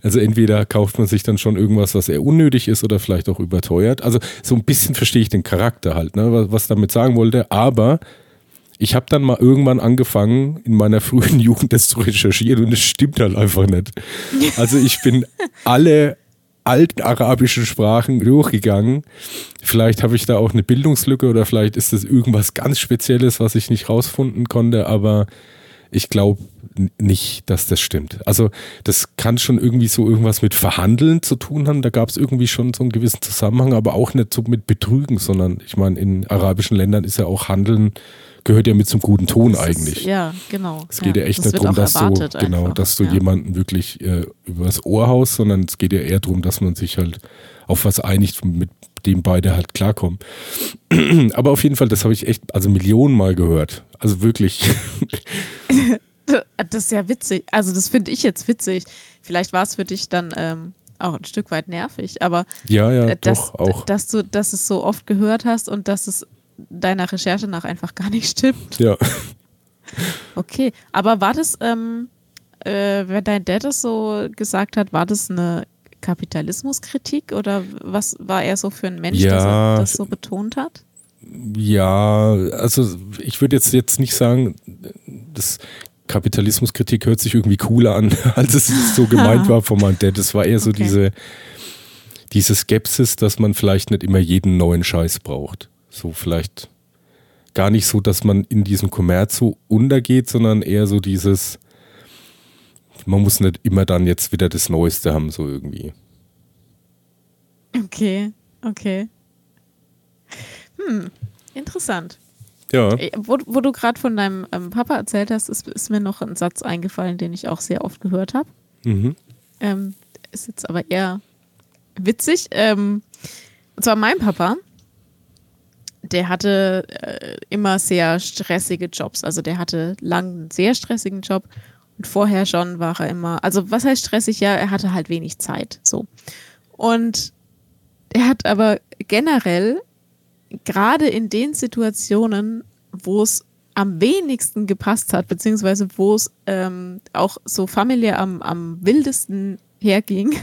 Also entweder kauft man sich dann schon irgendwas, was eher unnötig ist oder vielleicht auch überteuert. Also so ein bisschen verstehe ich den Charakter halt, ne, was, was damit sagen wollte, aber ich habe dann mal irgendwann angefangen, in meiner frühen Jugend das zu recherchieren und es stimmt halt einfach nicht. Also ich bin alle alten arabischen Sprachen durchgegangen. Vielleicht habe ich da auch eine Bildungslücke oder vielleicht ist das irgendwas ganz Spezielles, was ich nicht rausfinden konnte, aber ich glaube nicht, dass das stimmt. Also das kann schon irgendwie so irgendwas mit Verhandeln zu tun haben. Da gab es irgendwie schon so einen gewissen Zusammenhang, aber auch nicht so mit Betrügen, sondern ich meine, in arabischen Ländern ist ja auch Handeln gehört ja mit zum guten Ton das eigentlich. Ist, ja, genau. Es geht ja, ja echt darum, dass du, genau, einfach. dass du ja. jemanden wirklich äh, übers Ohr haust, sondern es geht ja eher darum, dass man sich halt auf was einigt, mit dem beide halt klarkommen. Aber auf jeden Fall, das habe ich echt, also Millionen Mal gehört. Also wirklich. das ist ja witzig. Also das finde ich jetzt witzig. Vielleicht war es für dich dann ähm, auch ein Stück weit nervig, aber ja, ja, dass, doch, auch. dass du, dass es so oft gehört hast und dass es deiner Recherche nach einfach gar nicht stimmt. Ja. Okay, aber war das, ähm, äh, wenn dein Dad das so gesagt hat, war das eine Kapitalismuskritik oder was war er so für ein Mensch, ja, dass er das so betont hat? Ja, also ich würde jetzt, jetzt nicht sagen, das Kapitalismuskritik hört sich irgendwie cooler an, als es so gemeint war von meinem Dad. Das war eher so okay. diese, diese Skepsis, dass man vielleicht nicht immer jeden neuen Scheiß braucht. So vielleicht gar nicht so, dass man in diesem Kommerz so untergeht, sondern eher so dieses, man muss nicht immer dann jetzt wieder das Neueste haben, so irgendwie. Okay, okay. Hm, interessant. Ja. Äh, wo, wo du gerade von deinem ähm, Papa erzählt hast, ist, ist, mir noch ein Satz eingefallen, den ich auch sehr oft gehört habe. Mhm. Ähm, ist jetzt aber eher witzig. Ähm, und zwar mein Papa der hatte äh, immer sehr stressige Jobs. Also der hatte lang einen sehr stressigen Job und vorher schon war er immer, also was heißt stressig? Ja, er hatte halt wenig Zeit. So. Und er hat aber generell, gerade in den Situationen, wo es am wenigsten gepasst hat, beziehungsweise wo es ähm, auch so familiär am, am wildesten herging,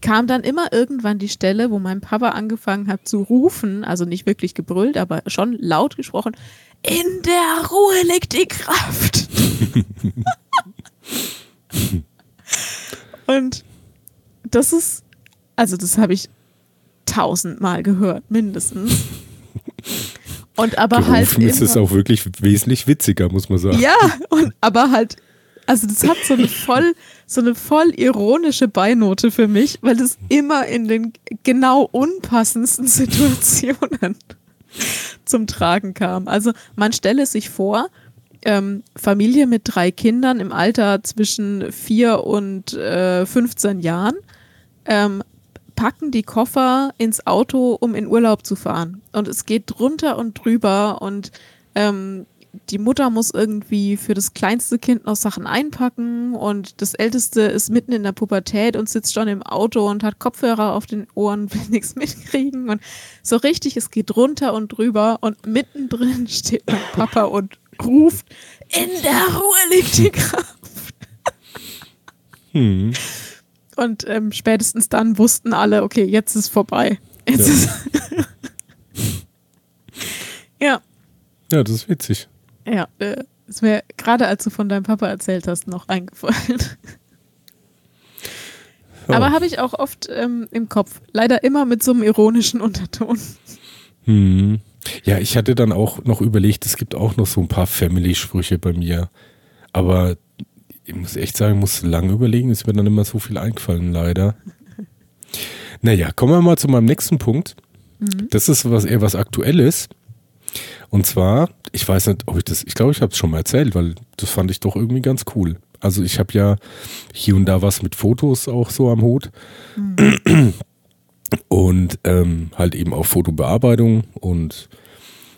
kam dann immer irgendwann die Stelle, wo mein Papa angefangen hat zu rufen, also nicht wirklich gebrüllt, aber schon laut gesprochen, in der Ruhe liegt die Kraft. Und das ist, also das habe ich tausendmal gehört, mindestens. Und aber Gerufen halt. ist es auch wirklich wesentlich witziger, muss man sagen. Ja, und aber halt, also das hat so eine voll, so eine voll ironische Beinote für mich, weil das immer in den genau unpassendsten Situationen zum Tragen kam. Also man stelle sich vor, ähm, Familie mit drei Kindern im Alter zwischen vier und äh, 15 Jahren ähm, packen die Koffer ins Auto, um in Urlaub zu fahren. Und es geht drunter und drüber und ähm, die Mutter muss irgendwie für das kleinste Kind noch Sachen einpacken und das älteste ist mitten in der Pubertät und sitzt schon im Auto und hat Kopfhörer auf den Ohren, will nichts mitkriegen und so richtig, es geht runter und drüber und mittendrin steht mein Papa und ruft, in der Ruhe liegt die Kraft. Hm. Und ähm, spätestens dann wussten alle, okay, jetzt ist vorbei. Jetzt Ja. ist ja, Ja, das ist witzig. Ja. Äh, ist mir gerade als du von deinem Papa erzählt hast, noch eingefallen. Ja. Aber habe ich auch oft ähm, im Kopf. Leider immer mit so einem ironischen Unterton. Hm. Ja, ich hatte dann auch noch überlegt, es gibt auch noch so ein paar Family-Sprüche bei mir. Aber ich muss echt sagen, ich muss lange überlegen, ist mir dann immer so viel eingefallen, leider. Naja, kommen wir mal zu meinem nächsten Punkt. Das ist was eher was Aktuelles. Und zwar, ich weiß nicht, ob ich das, ich glaube, ich habe es schon mal erzählt, weil das fand ich doch irgendwie ganz cool. Also ich habe ja hier und da was mit Fotos auch so am Hut. Und ähm, halt eben auch Fotobearbeitung und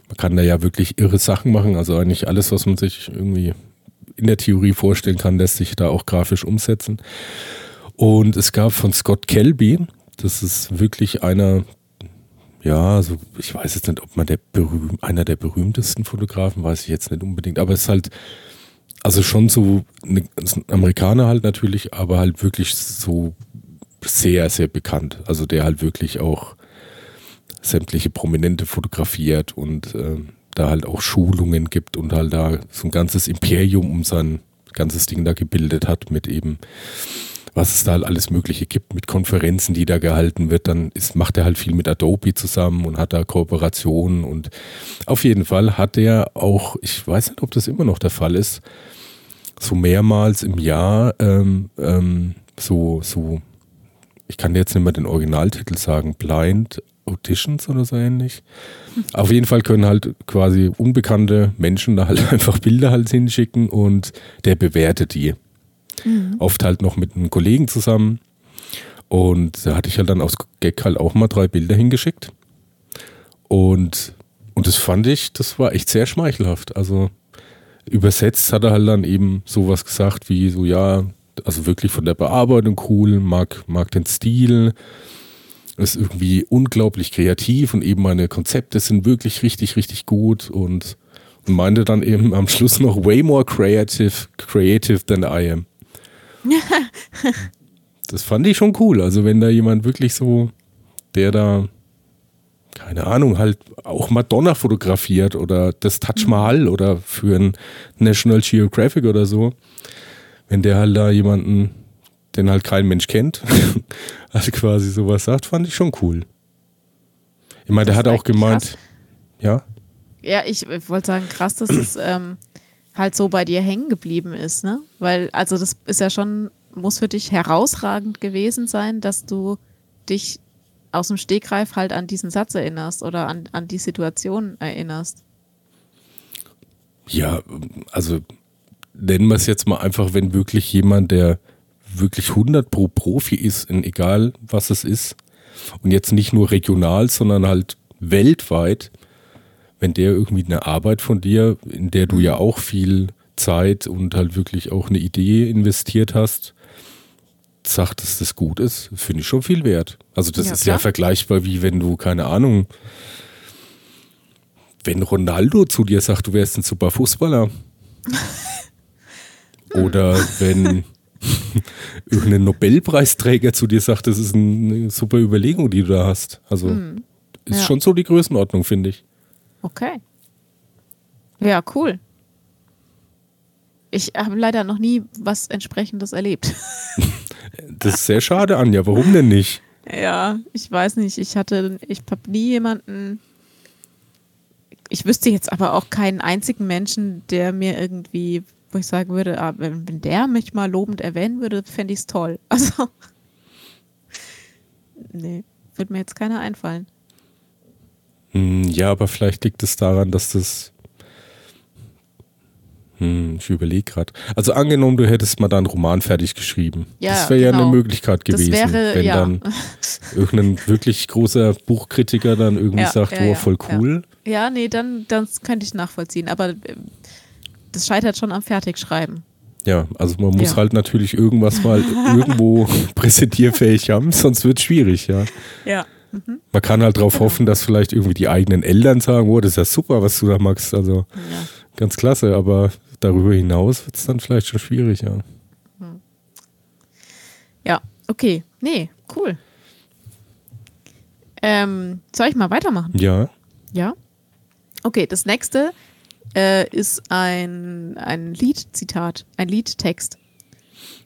man kann da ja wirklich irre Sachen machen. Also eigentlich alles, was man sich irgendwie in der Theorie vorstellen kann, lässt sich da auch grafisch umsetzen. Und es gab von Scott Kelby, das ist wirklich einer, ja, also ich weiß jetzt nicht, ob man der berühm, einer der berühmtesten Fotografen, weiß ich jetzt nicht unbedingt, aber es ist halt, also schon so ein Amerikaner halt natürlich, aber halt wirklich so sehr, sehr bekannt. Also der halt wirklich auch sämtliche Prominente fotografiert und ähm, da halt auch Schulungen gibt und halt da so ein ganzes Imperium um sein ganzes Ding da gebildet hat mit eben, was es da halt alles Mögliche gibt, mit Konferenzen, die da gehalten wird. Dann ist, macht er halt viel mit Adobe zusammen und hat da Kooperationen und auf jeden Fall hat er auch, ich weiß nicht, ob das immer noch der Fall ist, so mehrmals im Jahr ähm, ähm, so, so, ich kann jetzt nicht mehr den Originaltitel sagen, Blind Auditions oder so ähnlich. Auf jeden Fall können halt quasi unbekannte Menschen da halt einfach Bilder halt hinschicken und der bewertet die. Oft halt noch mit einem Kollegen zusammen. Und da hatte ich halt dann aus Gag halt auch mal drei Bilder hingeschickt. Und, und das fand ich, das war echt sehr schmeichelhaft. Also übersetzt hat er halt dann eben sowas gesagt wie so, ja, also wirklich von der Bearbeitung cool, mag, mag den Stil, ist irgendwie unglaublich kreativ und eben meine Konzepte sind wirklich richtig, richtig gut und, und meinte dann eben am Schluss noch way more creative, creative than I am. das fand ich schon cool. Also wenn da jemand wirklich so, der da, keine Ahnung, halt auch Madonna fotografiert oder das Taj Mahal oder für ein National Geographic oder so, wenn der halt da jemanden, den halt kein Mensch kennt, also quasi sowas sagt, fand ich schon cool. Ich meine, der hat auch gemeint, krass. ja, Ja, ich wollte sagen, krass, dass es ähm, halt so bei dir hängen geblieben ist, ne? Weil, also das ist ja schon, muss für dich herausragend gewesen sein, dass du dich aus dem Stegreif halt an diesen Satz erinnerst oder an, an die Situation erinnerst. Ja, also nennen wir es jetzt mal einfach, wenn wirklich jemand, der wirklich 100 pro Profi ist, in egal was es ist, und jetzt nicht nur regional, sondern halt weltweit, wenn der irgendwie eine Arbeit von dir, in der du ja auch viel Zeit und halt wirklich auch eine Idee investiert hast, sagt, dass das gut ist, finde ich schon viel wert. Also das Ja, ist klar. ja vergleichbar wie wenn du, keine Ahnung, wenn Ronaldo zu dir sagt, du wärst ein super Fußballer. Oder wenn irgendein Nobelpreisträger zu dir sagt, das ist eine super Überlegung, die du da hast. Also ist Ja. schon so die Größenordnung, finde ich. Okay. Ja, cool. Ich habe leider noch nie was entsprechendes erlebt. Das ist sehr schade, Anja. Warum denn nicht? Ja, ich weiß nicht. Ich hatte, ich habe nie jemanden. Ich wüsste jetzt aber auch keinen einzigen Menschen, der mir irgendwie, wo ich sagen würde, ah, wenn, wenn der mich mal lobend erwähnen würde, fände ich es toll. Also. Nee, würde mir jetzt keiner einfallen. Hm, ja, aber vielleicht liegt es daran, dass das hm, ich überlege gerade. Also angenommen, du hättest mal da einen Roman fertig geschrieben. Ja, das wäre genau. ja eine genau. Möglichkeit gewesen, wäre, wenn ja. dann irgendein wirklich großer Buchkritiker dann irgendwie ja, sagt, oh, voll cool. Ja. nee, dann das könnte ich nachvollziehen. Aber äh, das scheitert schon am Fertigschreiben. Ja, also man muss halt natürlich irgendwas mal irgendwo präsentierfähig haben, sonst wird es schwierig, ja. Ja. Mhm. Man kann halt darauf genau. hoffen, dass vielleicht irgendwie die eigenen Eltern sagen, oh, das ist ja super, was du da machst. Also ganz klasse, aber darüber hinaus wird es dann vielleicht schon schwierig, ja. Ja, okay. Nee, cool. Ähm, soll ich mal weitermachen? Ja. Ja? Okay, das nächste äh, ist ein, ein Liedzitat, ein Liedtext.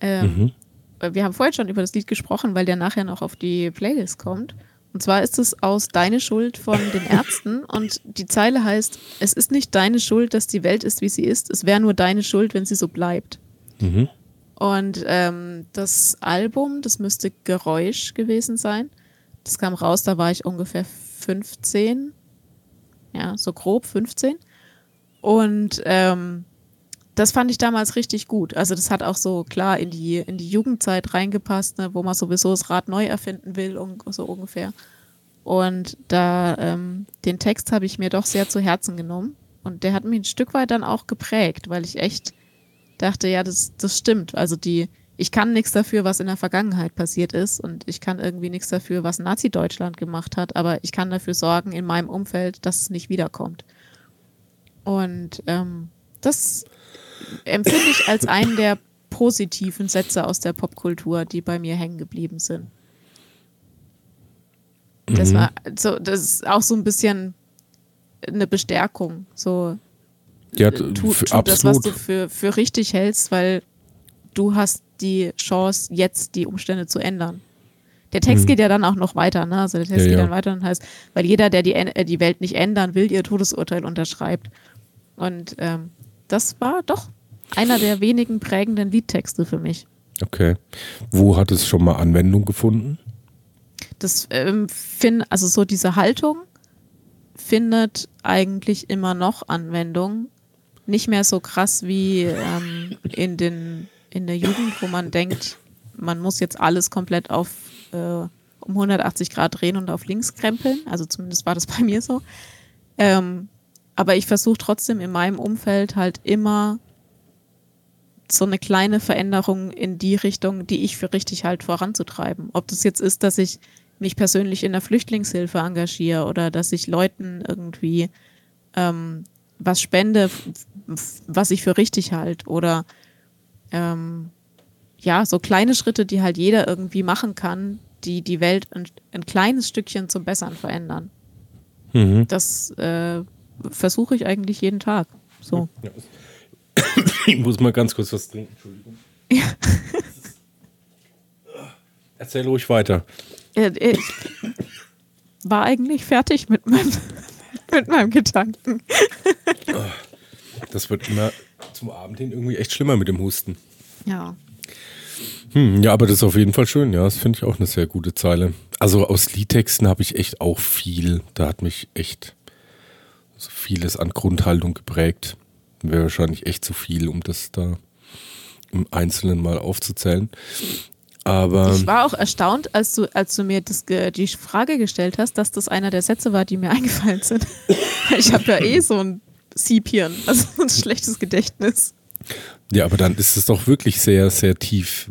Ähm, mhm. Wir haben vorhin schon über das Lied gesprochen, weil der nachher noch auf die Playlist kommt. Und zwar ist es aus Deine Schuld von den Ärzten und die Zeile heißt, es ist nicht deine Schuld, dass die Welt ist, wie sie ist, es wäre nur deine Schuld, wenn sie so bleibt. Mhm. Und ähm, das Album, das müsste Geräusch gewesen sein. Das kam raus, da war ich ungefähr 15. Ja, so grob 15. Und ähm, das fand ich damals richtig gut. Also das hat auch so klar in die, in die Jugendzeit reingepasst, ne, wo man sowieso das Rad neu erfinden will, so ungefähr. Und da ähm, den Text habe ich mir doch sehr zu Herzen genommen. Und der hat mich ein Stück weit dann auch geprägt, weil ich echt dachte, ja, das, das stimmt. Also die, ich kann nichts dafür, was in der Vergangenheit passiert ist und ich kann irgendwie nichts dafür, was Nazi-Deutschland gemacht hat, aber ich kann dafür sorgen in meinem Umfeld, dass es nicht wiederkommt. Und ähm, das empfinde ich als einen der positiven Sätze aus der Popkultur, die bei mir hängen geblieben sind. Das mhm. war so, das ist auch so ein bisschen eine Bestärkung. So ja, tu, tu das, was du für, für richtig hältst, weil du hast die Chance, jetzt die Umstände zu ändern. Der Text mhm. geht ja dann auch noch weiter, ne? Also der Text ja, geht ja. dann weiter und heißt, weil jeder, der die, äh, die Welt nicht ändern will, ihr Todesurteil unterschreibt. Und ähm, das war doch einer der wenigen prägenden Liedtexte für mich. Okay. Wo hat es schon mal Anwendung gefunden? Das ähm, find, also so diese Haltung findet eigentlich immer noch Anwendung. Nicht mehr so krass wie ähm, in, den, in der Jugend, wo man denkt, man muss jetzt alles komplett auf äh, um 180 Grad drehen und auf links krempeln. Also zumindest war das bei mir so. Ähm, aber ich versuche trotzdem in meinem Umfeld halt immer so eine kleine Veränderung in die Richtung, die ich für richtig halt voranzutreiben. Ob das jetzt ist, dass ich mich persönlich in der Flüchtlingshilfe engagiere oder dass ich Leuten irgendwie ähm, was spende, was ich für richtig halte oder ähm, ja, so kleine Schritte, die halt jeder irgendwie machen kann, die die Welt ein, ein kleines Stückchen zum Besseren verändern. Mhm. Das äh, versuche ich eigentlich jeden Tag. So. Ich muss mal ganz kurz was trinken, Entschuldigung. Ja. Erzähl ruhig weiter. Ich war eigentlich fertig mit meinem, mit meinem Gedanken. Das wird immer zum Abend hin irgendwie echt schlimmer mit dem Husten. Ja. Hm, ja, aber das ist auf jeden Fall schön. Ja, das finde ich auch eine sehr gute Zeile. Also aus Liedtexten habe ich echt auch viel. Da hat mich echt so vieles an Grundhaltung geprägt. Wäre wahrscheinlich echt zu viel, um das da im Einzelnen mal aufzuzählen. Aber ich war auch erstaunt, als du, als du mir das, die Frage gestellt hast, dass das einer der Sätze war, die mir eingefallen sind. ich habe ja eh so ein Siebhirn, also ein schlechtes Gedächtnis. Ja, aber dann ist es doch wirklich sehr, sehr tief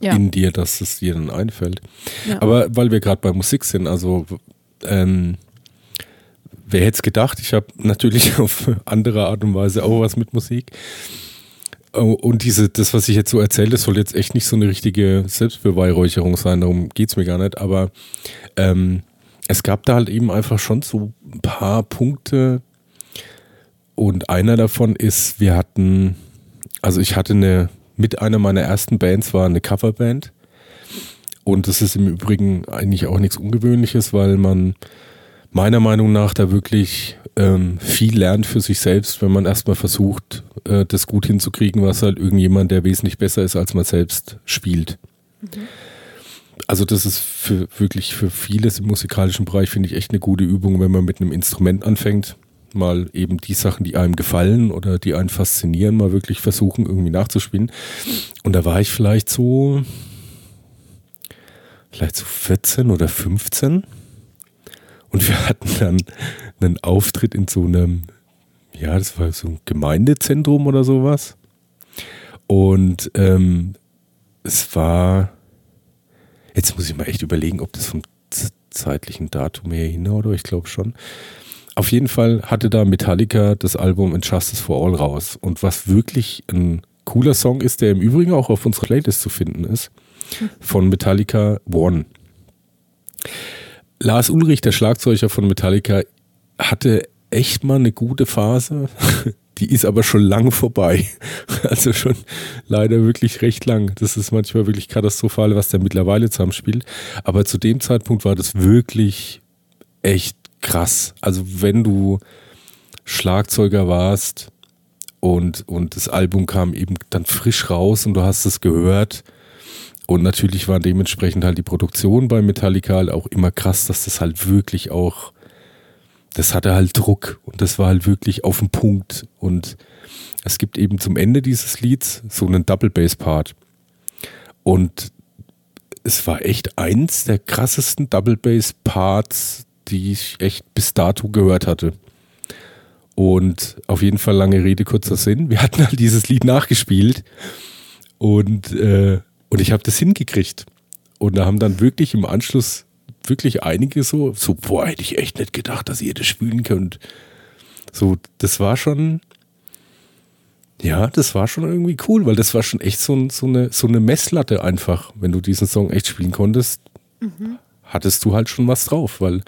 ja. in dir, dass es dir dann einfällt. Ja. Aber weil wir gerade bei Musik sind, also ähm, wer hätte es gedacht? Ich habe natürlich auf andere Art und Weise auch was mit Musik. Oh, und diese, das, was ich jetzt so erzähle, das soll jetzt echt nicht so eine richtige Selbstbeweihräucherung sein, darum geht es mir gar nicht. Aber ähm, es gab da halt eben einfach schon so ein paar Punkte. Und einer davon ist, wir hatten, also ich hatte eine, mit einer meiner ersten Bands war eine Coverband. Und das ist im Übrigen eigentlich auch nichts Ungewöhnliches, weil man meiner Meinung nach da wirklich ähm, viel lernt für sich selbst, wenn man erstmal versucht, äh, das gut hinzukriegen, was halt irgendjemand, der wesentlich besser ist als man selbst, spielt. Mhm. Also das ist für wirklich für vieles im musikalischen Bereich, finde ich, echt eine gute Übung, wenn man mit einem Instrument anfängt. Mal eben die Sachen, die einem gefallen oder die einen faszinieren, mal wirklich versuchen, irgendwie nachzuspielen. Und da war ich vielleicht so, vielleicht so 14 oder 15 und wir hatten dann einen Auftritt in so einem, ja, das war so ein Gemeindezentrum oder sowas. Und ähm, es war, jetzt muss ich mal echt überlegen, ob das vom zeitlichen Datum her hinhaut, oder ich glaube schon. Auf jeden Fall hatte da Metallica das Album In Justice for All raus. Und was wirklich ein cooler Song ist, der im Übrigen auch auf unserer Playlist zu finden ist, von Metallica One. Lars Ulrich, der Schlagzeuger von Metallica, hatte echt mal eine gute Phase. Die ist aber schon lang vorbei. Also schon leider wirklich recht lang. Das ist manchmal wirklich katastrophal, was der mittlerweile zusammenspielt. Aber zu dem Zeitpunkt war das wirklich echt krass. Also wenn du Schlagzeuger warst und, und das Album kam eben dann frisch raus und du hast es gehört, und natürlich war dementsprechend halt die Produktion bei Metallica halt auch immer krass, dass das halt wirklich auch, das hatte halt Druck und das war halt wirklich auf den Punkt. Und es gibt eben zum Ende dieses Lieds so einen Double Bass Part. Und es war echt eins der krassesten Double Bass Parts, die ich echt bis dato gehört hatte. Und auf jeden Fall lange Rede, kurzer Sinn. Wir hatten halt dieses Lied nachgespielt und äh, und ich habe das hingekriegt. Und da haben dann wirklich im Anschluss wirklich einige so, so, boah, hätte ich echt nicht gedacht, dass ihr das spielen könnt. So, das war schon, ja, das war schon irgendwie cool, weil das war schon echt so, so, eine, so eine Messlatte einfach. Wenn du diesen Song echt spielen konntest, mhm. hattest du halt schon was drauf, weil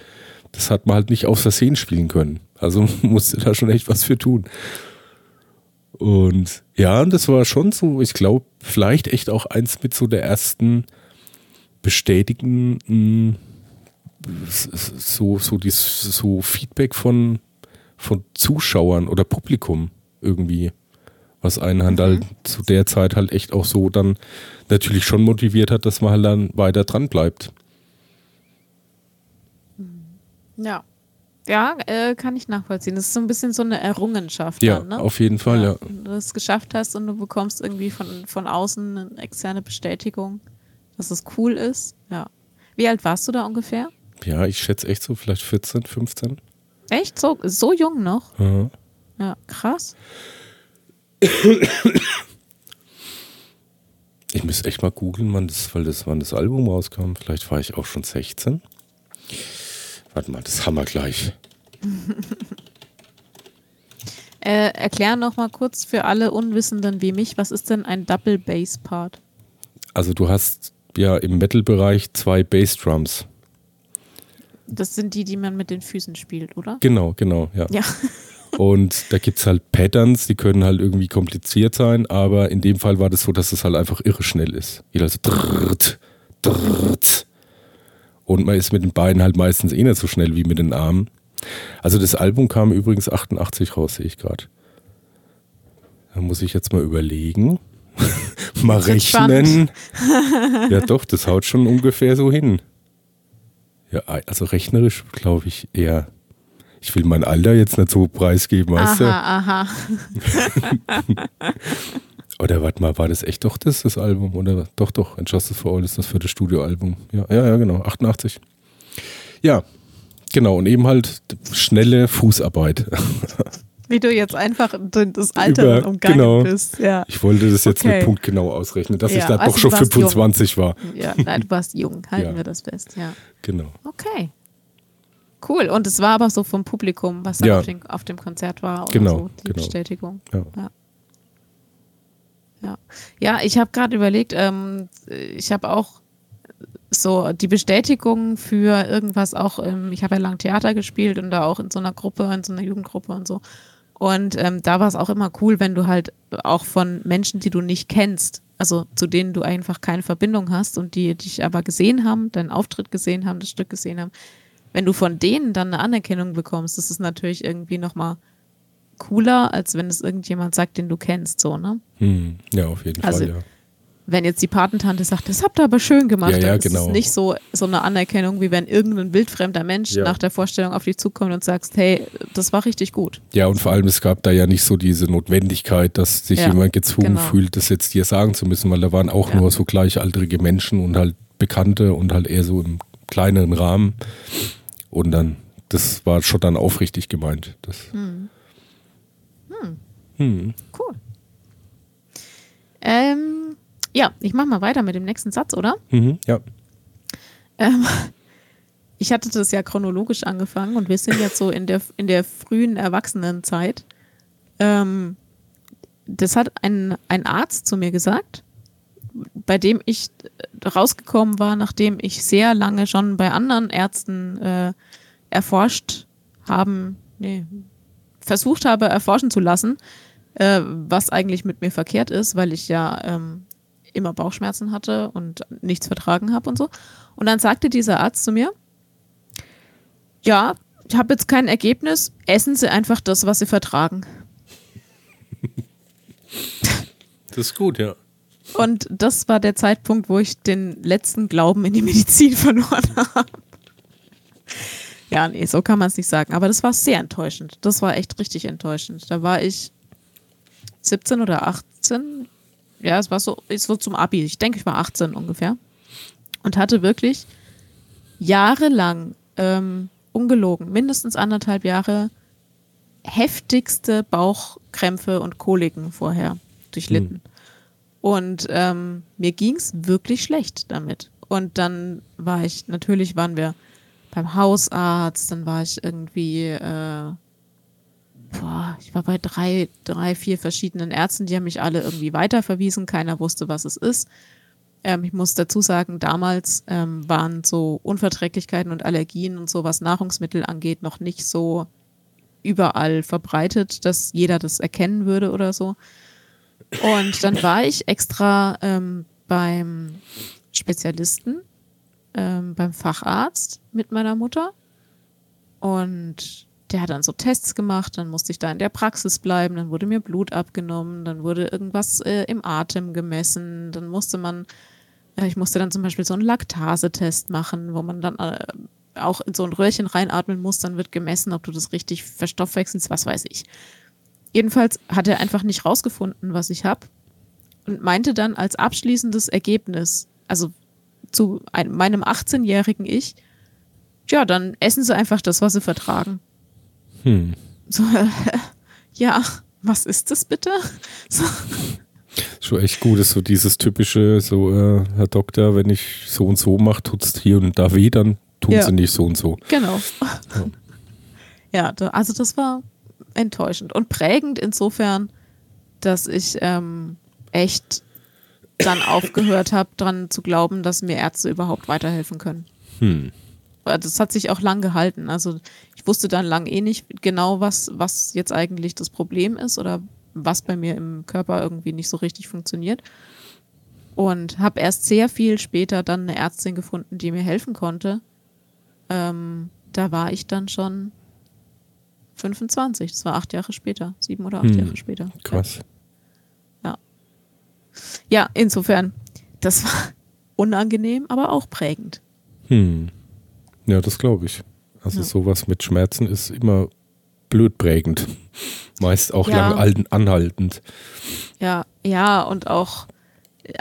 das hat man halt nicht aus Versehen spielen können. Also musste da schon echt was für tun. Und ja, das war schon so, ich glaube, vielleicht echt auch eins mit so der ersten bestätigenden so, so, dies, so Feedback von, von Zuschauern oder Publikum irgendwie. Was einen halt, mhm. halt zu der Zeit halt echt auch so dann natürlich schon motiviert hat, dass man halt dann weiter dran bleibt. Ja. Ja, äh, kann ich nachvollziehen. Das ist so ein bisschen so eine Errungenschaft. Ja, dann, ne? auf jeden Fall, ja. ja. Wenn du es geschafft hast und du bekommst irgendwie von, von außen eine externe Bestätigung, dass es cool ist. Ja. Wie alt warst du da ungefähr? Ja, ich schätze echt so, vielleicht 14, 15. Echt? So, so jung noch? Mhm. Ja, krass. Ich müsste echt mal googeln, wann das, weil das, wann das Album rauskam. Vielleicht war ich auch schon 16. Warte mal, das haben wir gleich. äh, erklär noch mal kurz für alle Unwissenden wie mich, was ist denn ein Double Bass Part? Also du hast ja im Metal-Bereich zwei Bassdrums. Das sind die, die man mit den Füßen spielt, oder? Genau, genau, ja. ja. Und da gibt es halt Patterns, die können halt irgendwie kompliziert sein, aber in dem Fall war das so, dass es halt einfach irre schnell ist. Jeder so drrrt, drrrt, und man ist mit den Beinen halt meistens eh nicht so schnell wie mit den Armen. Also das Album kam übrigens 88 raus, sehe ich gerade. Da muss ich jetzt mal überlegen. mal rechnen. ja doch, das haut schon ungefähr so hin. Ja, also rechnerisch glaube ich eher. Ich will mein Alter jetzt nicht so preisgeben, weißt du? Aha, aha. Oder warte mal, war das echt doch das, das Album? Oder doch, doch, And Justice for All ist das vierte Studioalbum. Ja, ja, ja, genau, 88. Ja, genau, und eben halt schnelle Fußarbeit. Wie du jetzt einfach das Alter Über, umgangen genau. bist. Ja. Ich wollte das jetzt okay. mit Punkt genau ausrechnen, dass ja, ich da also doch schon 25 jung. war. Ja, nein, du warst jung, halten ja. wir das fest, ja. Genau. Okay. Cool. Und es war aber so vom Publikum, was ja. auf, dem Konzert war oder genau, so, die genau. Bestätigung. Ja. Ja. Ja, ich habe gerade überlegt, ähm, ich habe auch so die Bestätigung für irgendwas auch, ähm, ich habe ja lang Theater gespielt und da auch in so einer Gruppe, in so einer Jugendgruppe und so. Und ähm, da war es auch immer cool, wenn du halt auch von Menschen, die du nicht kennst, also zu denen du einfach keine Verbindung hast und die dich aber gesehen haben, deinen Auftritt gesehen haben, das Stück gesehen haben, wenn du von denen dann eine Anerkennung bekommst, das ist natürlich irgendwie nochmal cooler, als wenn es irgendjemand sagt, den du kennst, so, ne? Hm, ja, auf jeden Also, Fall, ja. Wenn jetzt die Patentante sagt, das habt ihr aber schön gemacht, Ja, ja, dann ist genau. es nicht so, so eine Anerkennung, wie wenn irgendein wildfremder Mensch Ja. nach der Vorstellung auf dich zukommt und sagst, hey, das war richtig gut. Ja, und vor allem, es gab da ja nicht so diese Notwendigkeit, dass sich jemand gezwungen genau. fühlt, das jetzt dir sagen zu müssen, weil da waren auch nur so gleichaltrige Menschen und halt Bekannte und halt eher so im kleineren Rahmen. Und dann, das war schon dann aufrichtig gemeint. Das, Hm. Cool. Ähm, ja, ich mach mal weiter mit dem nächsten Satz, oder? Mhm, ja. Ähm, ich hatte das ja chronologisch angefangen und wir sind jetzt so in der, in der frühen Erwachsenenzeit. Ähm, das hat ein, ein Arzt zu mir gesagt, bei dem ich rausgekommen war, nachdem ich sehr lange schon bei anderen Ärzten äh, erforscht haben, nee, versucht habe, erforschen zu lassen, äh, was eigentlich mit mir verkehrt ist, weil ich ja ähm, immer Bauchschmerzen hatte und nichts vertragen habe und so. Und dann sagte dieser Arzt zu mir, ja, ich habe jetzt kein Ergebnis, essen Sie einfach das, was Sie vertragen. Das ist gut, ja. Und das war der Zeitpunkt, wo ich den letzten Glauben in die Medizin verloren habe. Ja, nee, so kann man es nicht sagen. Aber das war sehr enttäuschend. Das war echt richtig enttäuschend. Da war ich 17 oder 18. Ja, es war so, es war zum Abi. Ich denke, ich war 18 ungefähr. Und hatte wirklich jahrelang, ähm, ungelogen, mindestens anderthalb Jahre, heftigste Bauchkrämpfe und Koliken vorher durchlitten. Und ähm, mir ging es wirklich schlecht damit. Und dann war ich, natürlich waren wir beim Hausarzt, dann war ich irgendwie, äh, boah, ich war bei drei, drei, vier verschiedenen Ärzten, die haben mich alle irgendwie weiterverwiesen, keiner wusste, was es ist. Ähm, ich muss dazu sagen, damals ähm, waren so Unverträglichkeiten und Allergien und so, was Nahrungsmittel angeht, noch nicht so überall verbreitet, dass jeder das erkennen würde oder so. Und dann war ich extra ähm, beim Spezialisten, ähm, beim Facharzt mit meiner Mutter. Und der hat dann so Tests gemacht, dann musste ich da in der Praxis bleiben, dann wurde mir Blut abgenommen, dann wurde irgendwas äh, im Atem gemessen, dann musste man, äh, ich musste dann zum Beispiel so einen Laktasetest machen, wo man dann äh, auch in so ein Röhrchen reinatmen muss, dann wird gemessen, ob du das richtig verstoffwechselst, was weiß ich. Jedenfalls hat er einfach nicht rausgefunden, was ich habe und meinte dann als abschließendes Ergebnis, also zu ein, meinem 18-jährigen Ich, ja, dann essen Sie einfach das, was Sie vertragen. Hm. So, ja, was ist das bitte? So, Schon echt gut, ist so dieses typische, so, äh, Herr Doktor, wenn ich so und so mache, tut's hier und da weh, dann tun Ja. sie nicht so und so. genau. Ja, da, also das war enttäuschend und prägend insofern, dass ich ähm, echt dann aufgehört habe, dran zu glauben, dass mir Ärzte überhaupt weiterhelfen können. Hm. das hat sich auch lang gehalten. Also ich wusste dann lang eh nicht genau, was, was jetzt eigentlich das Problem ist oder was bei mir im Körper irgendwie nicht so richtig funktioniert. Und habe erst sehr viel später dann eine Ärztin gefunden, die mir helfen konnte. Ähm, da war ich dann schon 25. Das war acht Jahre später, sieben oder acht Hm. Jahre später. Krass. Ja, insofern, das war unangenehm, aber auch prägend. Hm. Ja, das glaube ich. Also Ja. sowas mit Schmerzen ist immer blöd prägend. Meist auch Ja. lang alten- anhaltend. Ja, ja, und auch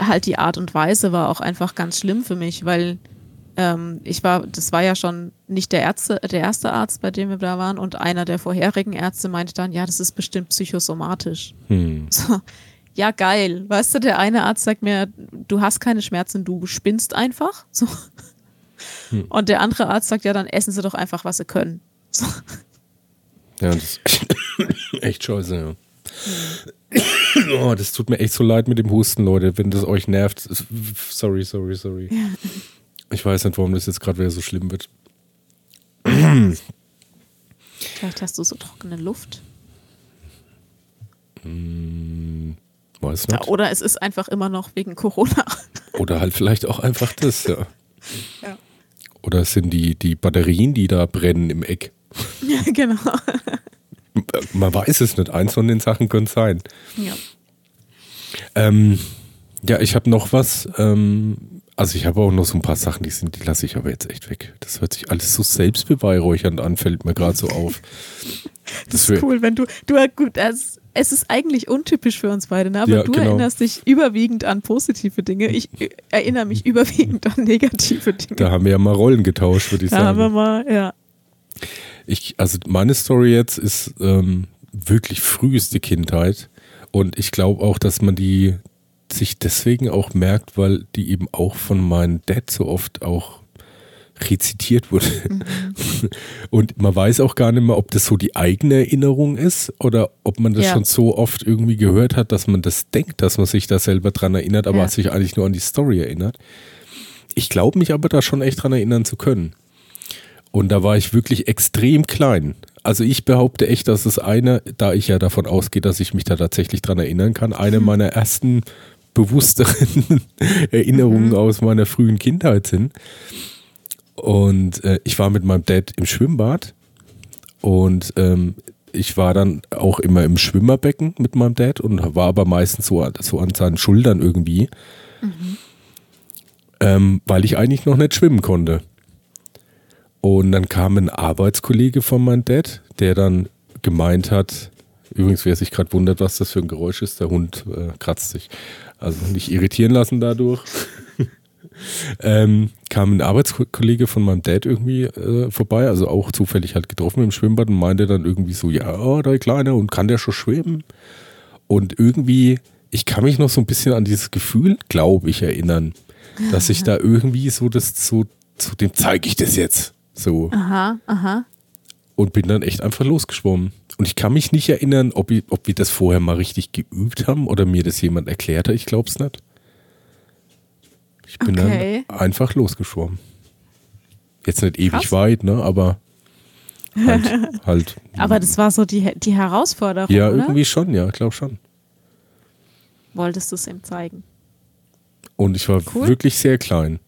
halt die Art und Weise war auch einfach ganz schlimm für mich, weil ähm, ich war, das war ja schon nicht der Ärzte, der erste Arzt, bei dem wir da waren, und einer der vorherigen Ärzte meinte dann, ja, das ist bestimmt psychosomatisch. Hm. So, ja, geil. Weißt du, der eine Arzt sagt mir, du hast keine Schmerzen, du spinnst einfach. So. Hm. Und der andere Arzt sagt, ja, dann essen sie doch einfach, was sie können. So. Ja, das ist echt scheiße, ja. Oh, das tut mir echt so leid mit dem Husten, Leute, wenn das euch nervt. Sorry, sorry, sorry. Ich weiß nicht, warum das jetzt gerade wieder so schlimm wird. Vielleicht hast du so trockene Luft. Hm, weiß nicht. Ja, oder es ist einfach immer noch wegen Corona. Oder halt vielleicht auch einfach das, ja. Ja. Oder sind die, die Batterien, die da brennen im Eck. Ja, genau. Man weiß es nicht. Eins von den Sachen könnte sein. Ja. Ähm, ja, ich habe noch was. Ähm, also ich habe auch noch so ein paar Sachen, die sind, die lasse ich aber jetzt echt weg. Das hört sich alles so selbstbeweihräuchernd an, fällt mir gerade so auf. Das, ist cool, wenn du, du gut, es, es ist eigentlich untypisch für uns beide, ne? aber Ja, du genau. erinnerst dich überwiegend an positive Dinge. Ich äh, erinnere mich überwiegend an negative Dinge. Da haben wir ja mal Rollen getauscht, würde ich Da sagen. haben wir mal, ja. Ich, also meine Story jetzt ist ähm, wirklich früheste Kindheit und ich glaube auch, dass man die sich deswegen auch merkt, weil die eben auch von meinem Dad so oft auch rezitiert wurde. Und man weiß auch gar nicht mehr, ob das so die eigene Erinnerung ist oder ob man das Ja. schon so oft irgendwie gehört hat, dass man das denkt, dass man sich da selber dran erinnert, aber Ja. sich eigentlich nur an die Story erinnert. Ich glaube mich aber da schon echt dran erinnern zu können. Und da war ich wirklich extrem klein. Also ich behaupte echt, dass es eine, da ich ja davon ausgehe, dass ich mich da tatsächlich dran erinnern kann, eine meiner ersten bewussteren Erinnerungen aus meiner frühen Kindheit sind. Und äh, ich war mit meinem Dad im Schwimmbad und ähm, ich war dann auch immer im Schwimmerbecken mit meinem Dad und war aber meistens so, so an seinen Schultern irgendwie, ähm, weil ich eigentlich noch nicht schwimmen konnte. Und dann kam ein Arbeitskollege von meinem Dad, der dann gemeint hat, übrigens, wer sich gerade wundert, was das für ein Geräusch ist, der Hund äh, kratzt sich. Also nicht irritieren lassen dadurch. Ähm, kam ein Arbeitskollege von meinem Dad irgendwie äh, vorbei, also auch zufällig halt getroffen im Schwimmbad und meinte dann irgendwie so, ja, oh, der Kleine, und kann der schon schwimmen? Und irgendwie, ich kann mich noch so ein bisschen an dieses Gefühl, glaube ich, erinnern, dass ich da irgendwie so das, so, zu dem zeige ich das jetzt. So. Aha, aha. Und bin dann echt einfach losgeschwommen. Und ich kann mich nicht erinnern, ob, ich, ob wir das vorher mal richtig geübt haben oder mir das jemand erklärt hat. Ich glaube es nicht. Ich bin Okay. dann einfach losgeschwommen. Jetzt nicht ewig Krass. weit, ne? Aber halt, halt. Aber das war so die, die Herausforderung, ja, oder? irgendwie schon, ja, glaube schon. Wolltest du es ihm zeigen? Und ich war Cool. wirklich sehr klein.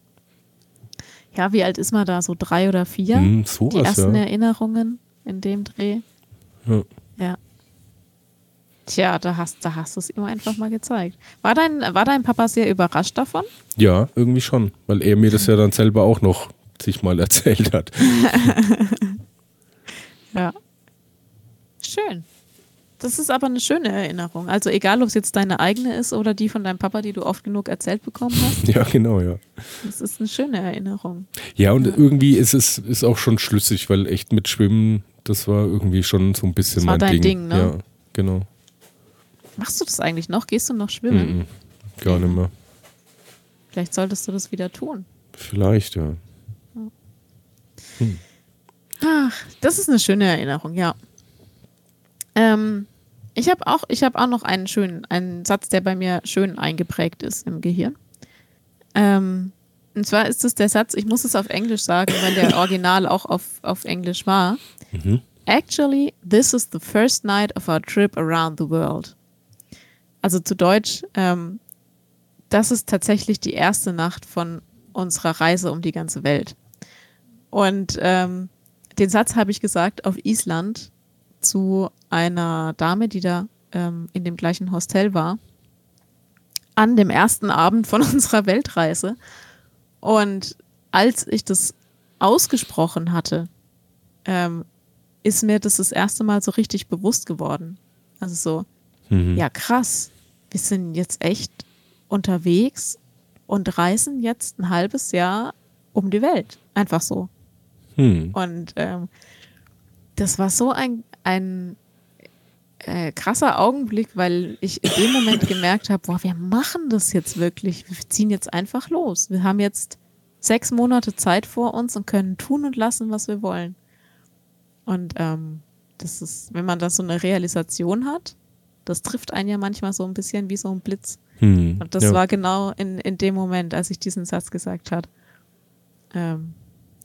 Ja, wie alt ist man da? So drei oder vier? Hm, die sowas, ersten ja. Erinnerungen in dem Dreh. Ja. Ja. Tja, da hast, da hast du es ihm einfach mal gezeigt. War dein, war dein Papa sehr überrascht davon? Ja, irgendwie schon. Weil er mir das ja dann selber auch noch sich mal erzählt hat. Ja. Schön. Das ist aber eine schöne Erinnerung. Also egal, ob es jetzt deine eigene ist oder die von deinem Papa, die du oft genug erzählt bekommen hast. Ja, genau, ja. Das ist eine schöne Erinnerung. Ja, und irgendwie ist es ist auch schon schlüssig, weil echt mit Schwimmen, das war irgendwie schon so ein bisschen Das war mein dein Ding. Ding, ne? Ja, genau. Machst du das eigentlich noch? Gehst du noch schwimmen? Mhm. Gar nicht mehr. Vielleicht solltest du das wieder tun. Vielleicht, ja. Ach, das ist eine schöne Erinnerung, ja. Ähm, ich habe auch, ich habe auch noch einen schönen, einen Satz, der bei mir schön eingeprägt ist im Gehirn. Ähm, und zwar ist es der Satz, ich muss es auf Englisch sagen, weil der Original auch auf, auf Englisch war. Mhm. Actually, this is the first night of our trip around the world. Also zu Deutsch, ähm, das ist tatsächlich die erste Nacht von unserer Reise um die ganze Welt. Und ähm, den Satz habe ich gesagt auf Island zu einer Dame, die da ähm, in dem gleichen Hostel war, an dem ersten Abend von unserer Weltreise. Und als ich das ausgesprochen hatte, ähm, ist mir das das erste Mal so richtig bewusst geworden. Also so, Mhm. ja krass, wir sind jetzt echt unterwegs und reisen jetzt ein halbes Jahr um die Welt. Einfach so. Hm. Und ähm, das war so ein, ein äh, krasser Augenblick, weil ich in dem Moment gemerkt habe, boah, wir machen das jetzt wirklich. Wir ziehen jetzt einfach los. Wir haben jetzt sechs Monate Zeit vor uns und können tun und lassen, was wir wollen. Und ähm, das ist, wenn man da so eine Realisation hat, das trifft einen ja manchmal so ein bisschen wie so ein Blitz. Hm. Und das ja. war genau in, in dem Moment, als ich diesen Satz gesagt hat. Ähm,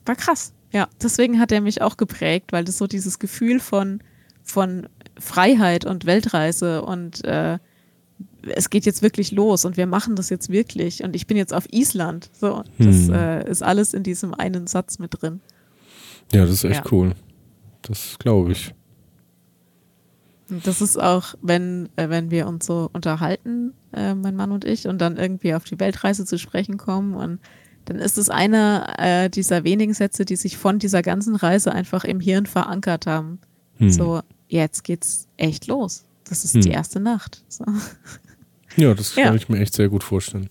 war krass. Ja, deswegen hat er mich auch geprägt, weil das so dieses Gefühl von, von Freiheit und Weltreise und äh, es geht jetzt wirklich los und wir machen das jetzt wirklich und ich bin jetzt auf Island. So, das Hm. äh, ist alles in diesem einen Satz mit drin. Ja, das ist echt Ja. cool. Das glaube ich. Das ist auch, wenn, äh, wenn wir uns so unterhalten, äh, mein Mann und ich, und dann irgendwie auf die Weltreise zu sprechen kommen. Und dann ist es einer äh, dieser wenigen Sätze, die sich von dieser ganzen Reise einfach im Hirn verankert haben. Hm. So, jetzt geht's echt los. Das ist Hm. die erste Nacht. So. Ja, das Ja. kann ich mir echt sehr gut vorstellen.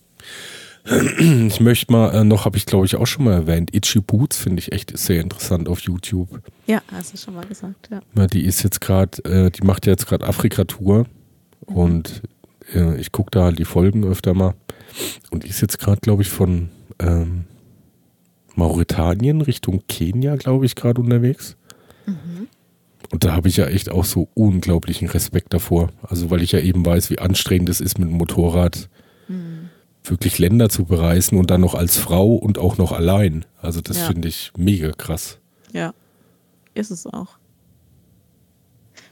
Ich möchte mal äh, noch, habe ich glaube ich auch schon mal erwähnt, Itchy Boots finde ich echt sehr interessant auf YouTube. Ja, hast du schon mal gesagt, ja. Ja, die ist jetzt gerade, äh, die macht jetzt gerade Afrika-Tour und äh, ich gucke da halt die Folgen öfter mal. Und die ist jetzt gerade, glaube ich, von ähm, Mauretanien Richtung Kenia, glaube ich, gerade unterwegs. Und da habe ich ja echt auch so unglaublichen Respekt davor. Also weil ich ja eben weiß, wie anstrengend es ist, mit dem Motorrad wirklich Länder zu bereisen und dann noch als Frau und auch noch allein. Also das Ja. finde ich mega krass. Ja, ist es auch.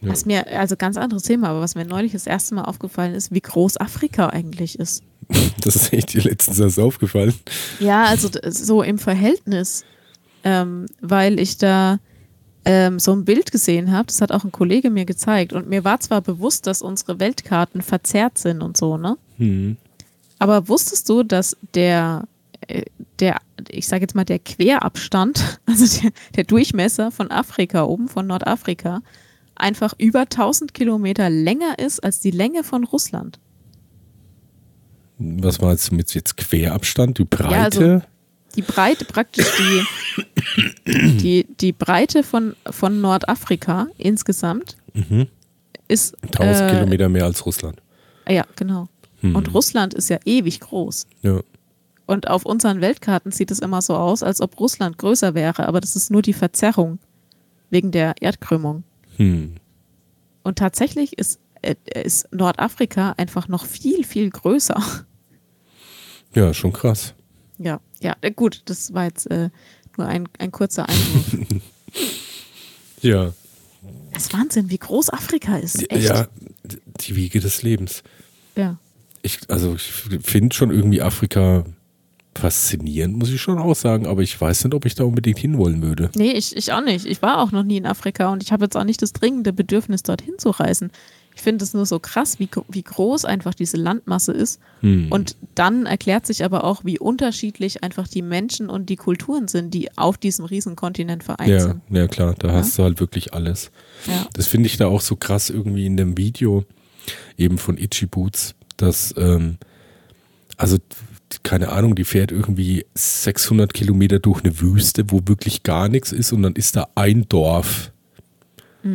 Ja. Was mir, also ganz anderes Thema, aber was mir neulich das erste Mal aufgefallen ist, wie groß Afrika eigentlich ist. Das ist echt dir letztens erst aufgefallen. Ja, also so im Verhältnis, ähm, weil ich da ähm, so ein Bild gesehen habe, das hat auch ein Kollege mir gezeigt und mir war zwar bewusst, dass unsere Weltkarten verzerrt sind und so, ne? Hm. Aber wusstest du, dass der, äh, der ich sage jetzt mal, der Querabstand, also der, der Durchmesser von Afrika, oben von Nordafrika, einfach über 1000 Kilometer länger ist als die Länge von Russland? Was meinst du mit jetzt Querabstand? Die Breite? Ja, also- Die Breite, praktisch die, die, die Breite von, von Nordafrika insgesamt Mhm. ist. 1000 äh, Kilometer mehr als Russland. Ja, genau. Hm. Und Russland ist ja ewig groß. Ja. Und auf unseren Weltkarten sieht es immer so aus, als ob Russland größer wäre, aber das ist nur die Verzerrung wegen der Erdkrümmung. Hm. Und tatsächlich ist, äh, ist Nordafrika einfach noch viel, viel größer. ja, schon krass. Ja, ja, äh, gut, das war jetzt äh, nur ein, ein kurzer Einwurf. Ja. Das ist Wahnsinn, wie groß Afrika ist. Echt? Ja, die Wiege des Lebens. ja. Ich, also ich finde schon irgendwie Afrika faszinierend, muss ich schon auch sagen, aber ich weiß nicht, ob ich da unbedingt hinwollen würde. Nee, ich, ich auch nicht. Ich war auch noch nie in Afrika und ich habe jetzt auch nicht das dringende Bedürfnis, dorthin zu reisen. Ich finde es nur so krass, wie, wie groß einfach diese Landmasse ist. Hm. Und dann erklärt sich aber auch, wie unterschiedlich einfach die Menschen und die Kulturen sind, die auf diesem Riesenkontinent vereint Ja, sind. ja klar, da hast du halt wirklich alles. Ja. Das finde ich da auch so krass irgendwie in dem Video eben von Itchy Boots, dass, ähm, also keine Ahnung, die fährt irgendwie 600 Kilometer durch eine Wüste, wo wirklich gar nichts ist und dann ist da ein Dorf.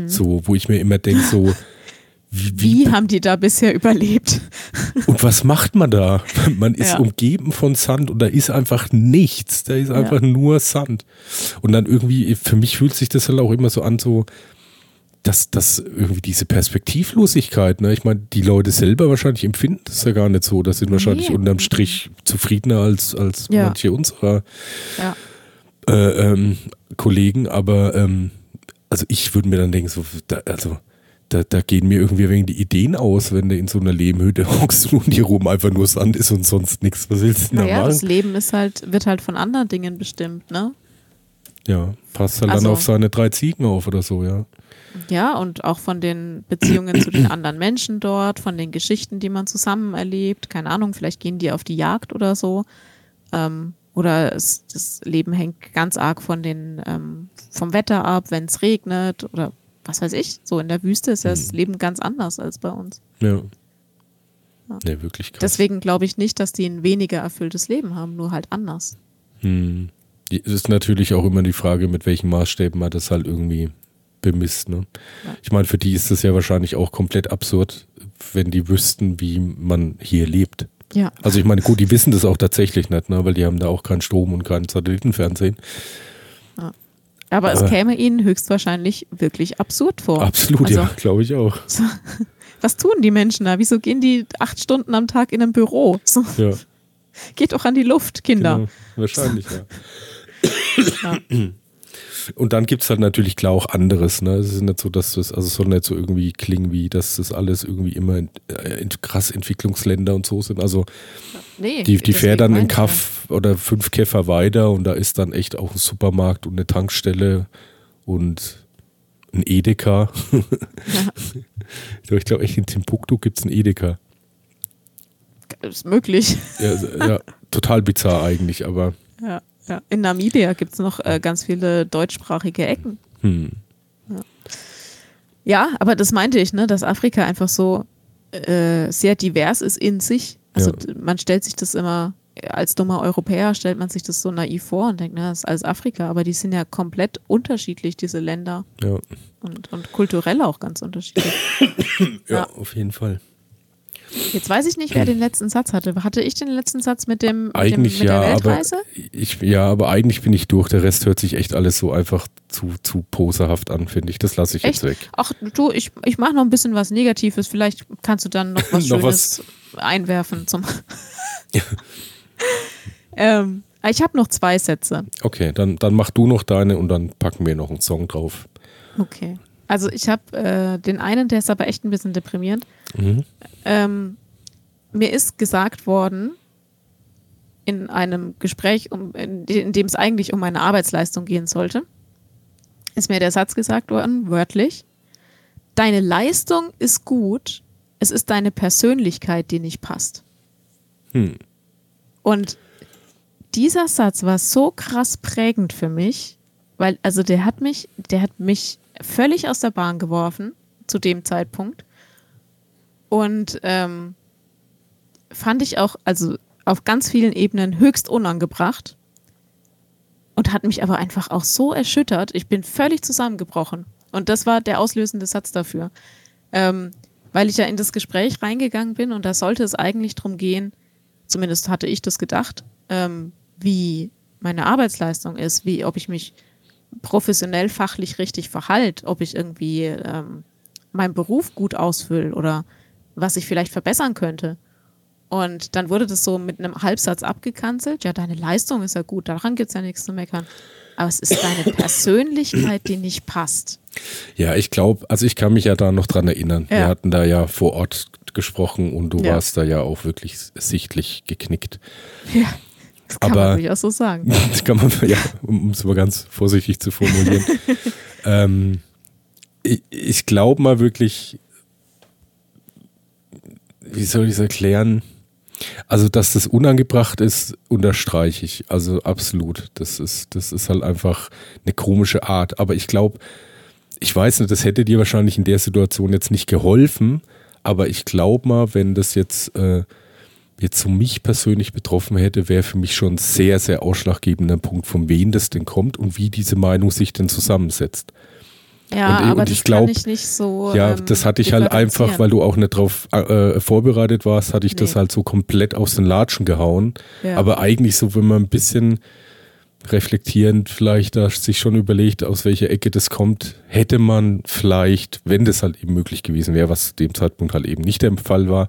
So, wo ich mir immer denke, so, wie, Wie haben die da bisher überlebt? und was macht man da? Man ist Ja. umgeben von Sand und da ist einfach nichts. Da ist einfach nur Sand. Und dann irgendwie, für mich fühlt sich das halt auch immer so an, so, dass das irgendwie diese Perspektivlosigkeit, ne? Ich meine, die Leute selber wahrscheinlich empfinden das ja gar nicht so. Das sind wahrscheinlich Nee. unterm Strich zufriedener als, als Ja. manche unserer Ja. äh, ähm, Kollegen, aber ähm, also ich würde mir dann denken, so, da, also da, da gehen mir irgendwie wegen die Ideen aus, wenn du in so einer Lehmhütte hockst und hier rum einfach nur Sand ist und sonst nichts. Was willst du denn Naja, da das machen? Leben ist halt, wird halt von anderen Dingen bestimmt, ne? Ja, passt halt Also- dann auf seine drei Ziegen auf oder so, ja. Ja, und auch von den Beziehungen zu den anderen Menschen dort, von den Geschichten, die man zusammen erlebt. Keine Ahnung, vielleicht gehen die auf die Jagd oder so. Ähm, oder es, das Leben hängt ganz arg von den, ähm, vom Wetter ab, wenn es regnet oder was weiß ich. So in der Wüste ist ja das Leben ganz anders als bei uns. Ja. Ja. Nee, wirklich krass. Deswegen glaube ich nicht, dass die ein weniger erfülltes Leben haben, nur halt anders. Hm. Es ist natürlich auch immer die Frage, mit welchen Maßstäben man das halt irgendwie bemisst. Ne? Ja. Ich meine, für die ist das ja wahrscheinlich auch komplett absurd, wenn die wüssten, wie man hier lebt. Ja. Also ich meine, gut, die wissen das auch tatsächlich nicht, ne? weil die haben da auch keinen Strom und kein Satellitenfernsehen. Aber es Aber- käme ihnen höchstwahrscheinlich wirklich absurd vor. Absolut, Also- ja, glaube ich auch. So, was tun die Menschen da? Wieso gehen die acht Stunden am Tag in einem Büro? So, Ja, geht doch an die Luft, Kinder. genau. Wahrscheinlich, ja. Ja. Und dann gibt es halt natürlich klar auch anderes. Ne? Es ist nicht so, dass das, also es soll nicht so irgendwie klingen, wie dass das alles irgendwie immer in, äh, in krass Entwicklungsländer und so sind. Also nee, die, die fährt dann in Kaff oder fünf Käfer weiter und da ist dann echt auch ein Supermarkt und eine Tankstelle und ein Edeka. Ja. ich glaube echt in Timbuktu gibt es ein Edeka. Ist möglich. Ja, ja, total bizarr eigentlich, aber. Ja. Ja, in Namibia gibt es noch äh, ganz viele deutschsprachige Ecken. Hm. Ja. ja. aber das meinte ich, ne, dass Afrika einfach so äh, sehr divers ist in sich. Also ja. man stellt sich das immer, als dummer Europäer stellt man sich das so naiv vor und denkt, na, das ist alles Afrika, aber die sind ja komplett unterschiedlich, diese Länder. Ja. Und, und kulturell auch ganz unterschiedlich. ja, ja, auf jeden Fall. Jetzt weiß ich nicht, wer den letzten Satz hatte. Hatte ich den letzten Satz mit dem mit eigentlich dem, mit ja, der Weltreise? Aber ich, ja, aber eigentlich bin ich durch. Der Rest hört sich echt alles so einfach zu, zu poserhaft an, finde ich. Das lasse ich echt? jetzt weg. Ach du, ich, ich mache noch ein bisschen was Negatives. Vielleicht kannst du dann noch was noch Schönes was? einwerfen zum. ähm, ich habe noch zwei Sätze. Okay, dann, dann mach du noch deine und dann packen wir noch einen Song drauf. Okay. Also ich habe äh, den einen, der ist aber echt ein bisschen deprimierend. Mhm. Ähm, mir ist gesagt worden, in einem Gespräch, um, in, in, dem es eigentlich um meine Arbeitsleistung gehen sollte, ist mir der Satz gesagt worden, wörtlich, deine Leistung ist gut, es ist deine Persönlichkeit, die nicht passt. Hm. Und dieser Satz war so krass prägend für mich, weil, also der hat mich, der hat mich völlig aus der Bahn geworfen zu dem Zeitpunkt. Und ähm, fand ich auch, also auf ganz vielen Ebenen höchst unangebracht. Und hat mich aber einfach auch so erschüttert. Ich bin völlig zusammengebrochen. Und das war der auslösende Satz dafür. Ähm, weil ich ja in das Gespräch reingegangen bin und da sollte es eigentlich darum gehen, zumindest hatte ich das gedacht, ähm, wie meine Arbeitsleistung ist, wie, ob ich mich professionell fachlich richtig verhalte, ob ich irgendwie ähm, meinen Beruf gut ausfülle oder was ich vielleicht verbessern könnte. Und dann wurde das so mit einem Halbsatz abgekanzelt. Ja, deine Leistung ist ja gut, daran gibt es ja nichts zu meckern. Aber es ist deine Persönlichkeit, die nicht passt. Ja, ich glaube, also ich kann mich ja da noch dran erinnern. Ja. Wir hatten da ja vor Ort gesprochen und du ja. warst da ja auch wirklich sichtlich geknickt. Ja. Das kann aber, man durchaus so sagen. Das kann man, ja, um es mal ganz vorsichtig zu formulieren. ähm, ich, ich glaube mal wirklich, wie soll ich es erklären? Also, dass das unangebracht ist, unterstreiche ich. Also absolut. Das ist, das ist halt einfach eine komische Art. Aber ich glaube, ich weiß nicht, das hätte dir wahrscheinlich in der Situation jetzt nicht geholfen. Aber ich glaube mal, wenn das jetzt äh, jetzt so mich persönlich betroffen hätte, wäre für mich schon sehr, sehr ausschlaggebender Punkt, von wem das denn kommt und wie diese Meinung sich denn zusammensetzt. Ja, und, aber und ich glaube, so. Ja, ähm, das hatte ich halt einfach, weil du auch nicht darauf äh, vorbereitet warst, hatte ich nee. das halt so komplett aus den Latschen gehauen. Ja. Aber eigentlich so, wenn man ein bisschen reflektierend vielleicht da sich schon überlegt, aus welcher Ecke das kommt, hätte man vielleicht, wenn das halt eben möglich gewesen wäre, was zu dem Zeitpunkt halt eben nicht der Fall war,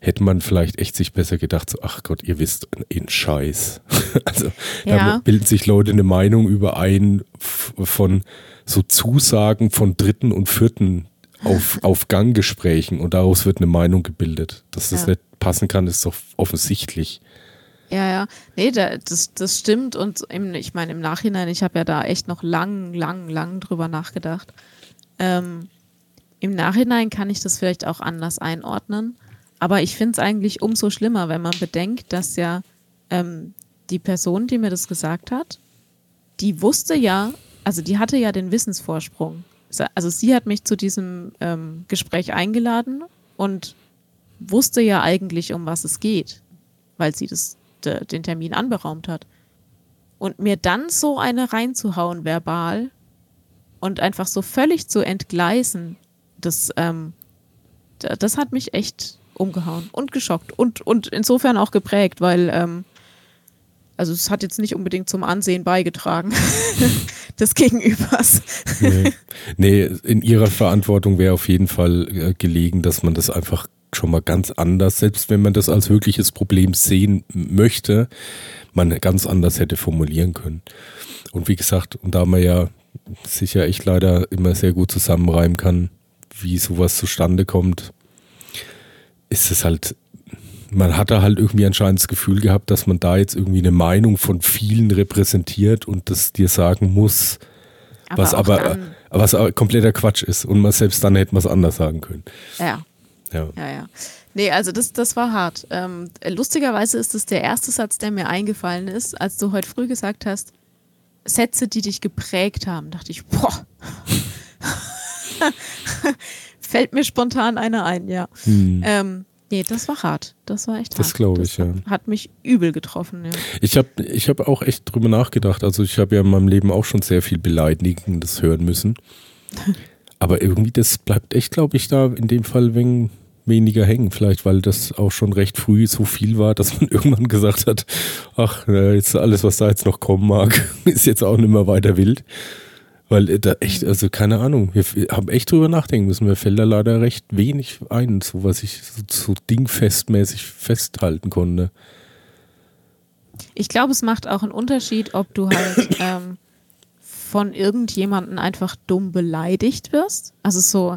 hätte man vielleicht echt sich besser gedacht, so, ach Gott, ihr wisst, in Scheiß. also ja. da bilden sich Leute eine Meinung über ein von so Zusagen von dritten und vierten auf, auf Ganggesprächen und daraus wird eine Meinung gebildet. Dass das ja. nicht passen kann, ist doch offensichtlich. Ja, ja. Nee, da, das, das stimmt. Und im, ich meine, im Nachhinein, ich habe ja da echt noch lang, lang, lang drüber nachgedacht. Ähm, Im Nachhinein kann ich das vielleicht auch anders einordnen. Aber ich finde es eigentlich umso schlimmer, wenn man bedenkt, dass ja ähm, die Person, die mir das gesagt hat, die wusste ja, also die hatte ja den Wissensvorsprung. Also sie hat mich zu diesem ähm, Gespräch eingeladen und wusste ja eigentlich, um was es geht, weil sie das, de, den Termin anberaumt hat. Und mir dann so eine reinzuhauen verbal und einfach so völlig zu entgleisen, das, ähm, das hat mich echt umgehauen und geschockt und, und insofern auch geprägt, weil ähm, also es hat jetzt nicht unbedingt zum Ansehen beigetragen des Gegenübers. nee. nee, in ihrer Verantwortung wäre auf jeden Fall äh, gelegen, dass man das einfach schon mal ganz anders, selbst wenn man das als wirkliches Problem sehen möchte, man ganz anders hätte formulieren können. Und wie gesagt, und da wir ja sich ja echt leider immer sehr gut zusammenreimen kann, wie sowas zustande kommt, ist es halt, man hat da halt irgendwie anscheinend das Gefühl gehabt, dass man da jetzt irgendwie eine Meinung von vielen repräsentiert und das dir sagen muss, aber was aber was aber kompletter Quatsch ist und man selbst dann hätte man es anders sagen können. Ja. Ja, ja. ja. Nee, also das, das war hart. Ähm, lustigerweise ist es der erste Satz, der mir eingefallen ist, als du heute früh gesagt hast, Sätze, die dich geprägt haben. Dachte ich, boah. Fällt mir spontan einer ein, ja. Hm. Ähm, nee, das war hart. Das war echt das hart. Das glaube ich, ja. Hat mich übel getroffen, ja. Ich habe ich hab auch echt drüber nachgedacht. Also ich habe ja in meinem Leben auch schon sehr viel Beleidigendes hören müssen. Aber irgendwie, das bleibt echt, glaube ich, da in dem Fall wegen weniger hängen. Vielleicht, weil das auch schon recht früh so viel war, dass man irgendwann gesagt hat, ach, jetzt alles, was da jetzt noch kommen mag, ist jetzt auch nicht mehr weiter wild. Weil äh, da echt, also keine Ahnung, wir haben echt drüber nachdenken müssen. Mir fällt da leider recht wenig ein, so was ich so, so dingfestmäßig festhalten konnte. Ich glaube, es macht auch einen Unterschied, ob du halt ähm, von irgendjemandem einfach dumm beleidigt wirst. Also so,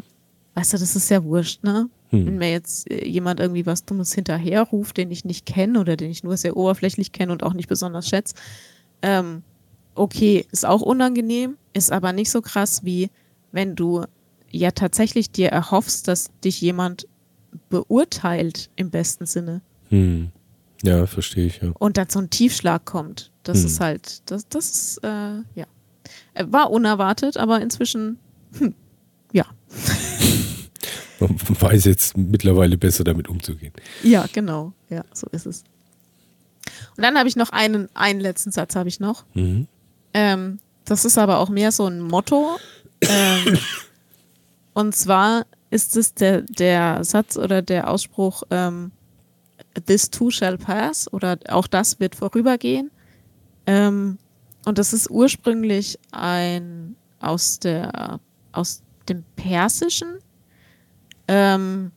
weißt du, das ist ja wurscht, ne? Hm. Wenn mir jetzt äh, jemand irgendwie was Dummes hinterherruft, den ich nicht kenne oder den ich nur sehr oberflächlich kenne und auch nicht besonders schätze, ähm, okay, ist auch unangenehm, ist aber nicht so krass, wie wenn du ja tatsächlich dir erhoffst, dass dich jemand beurteilt im besten Sinne. Hm. Ja, verstehe ich, ja. Und dann so ein Tiefschlag kommt. Das hm. ist halt, das, das ist, äh, ja. Äh, war unerwartet, aber inzwischen, hm, ja. Man weiß jetzt mittlerweile besser damit umzugehen. Ja, genau. Ja, so ist es. Und dann habe ich noch einen, einen letzten Satz habe ich noch. Mhm. Ähm, das ist aber auch mehr so ein Motto. Ähm, und zwar ist es der, der Satz oder der Ausspruch, ähm, This too shall pass oder auch das wird vorübergehen. Ähm, und das ist ursprünglich ein aus der aus dem Persischen ähm,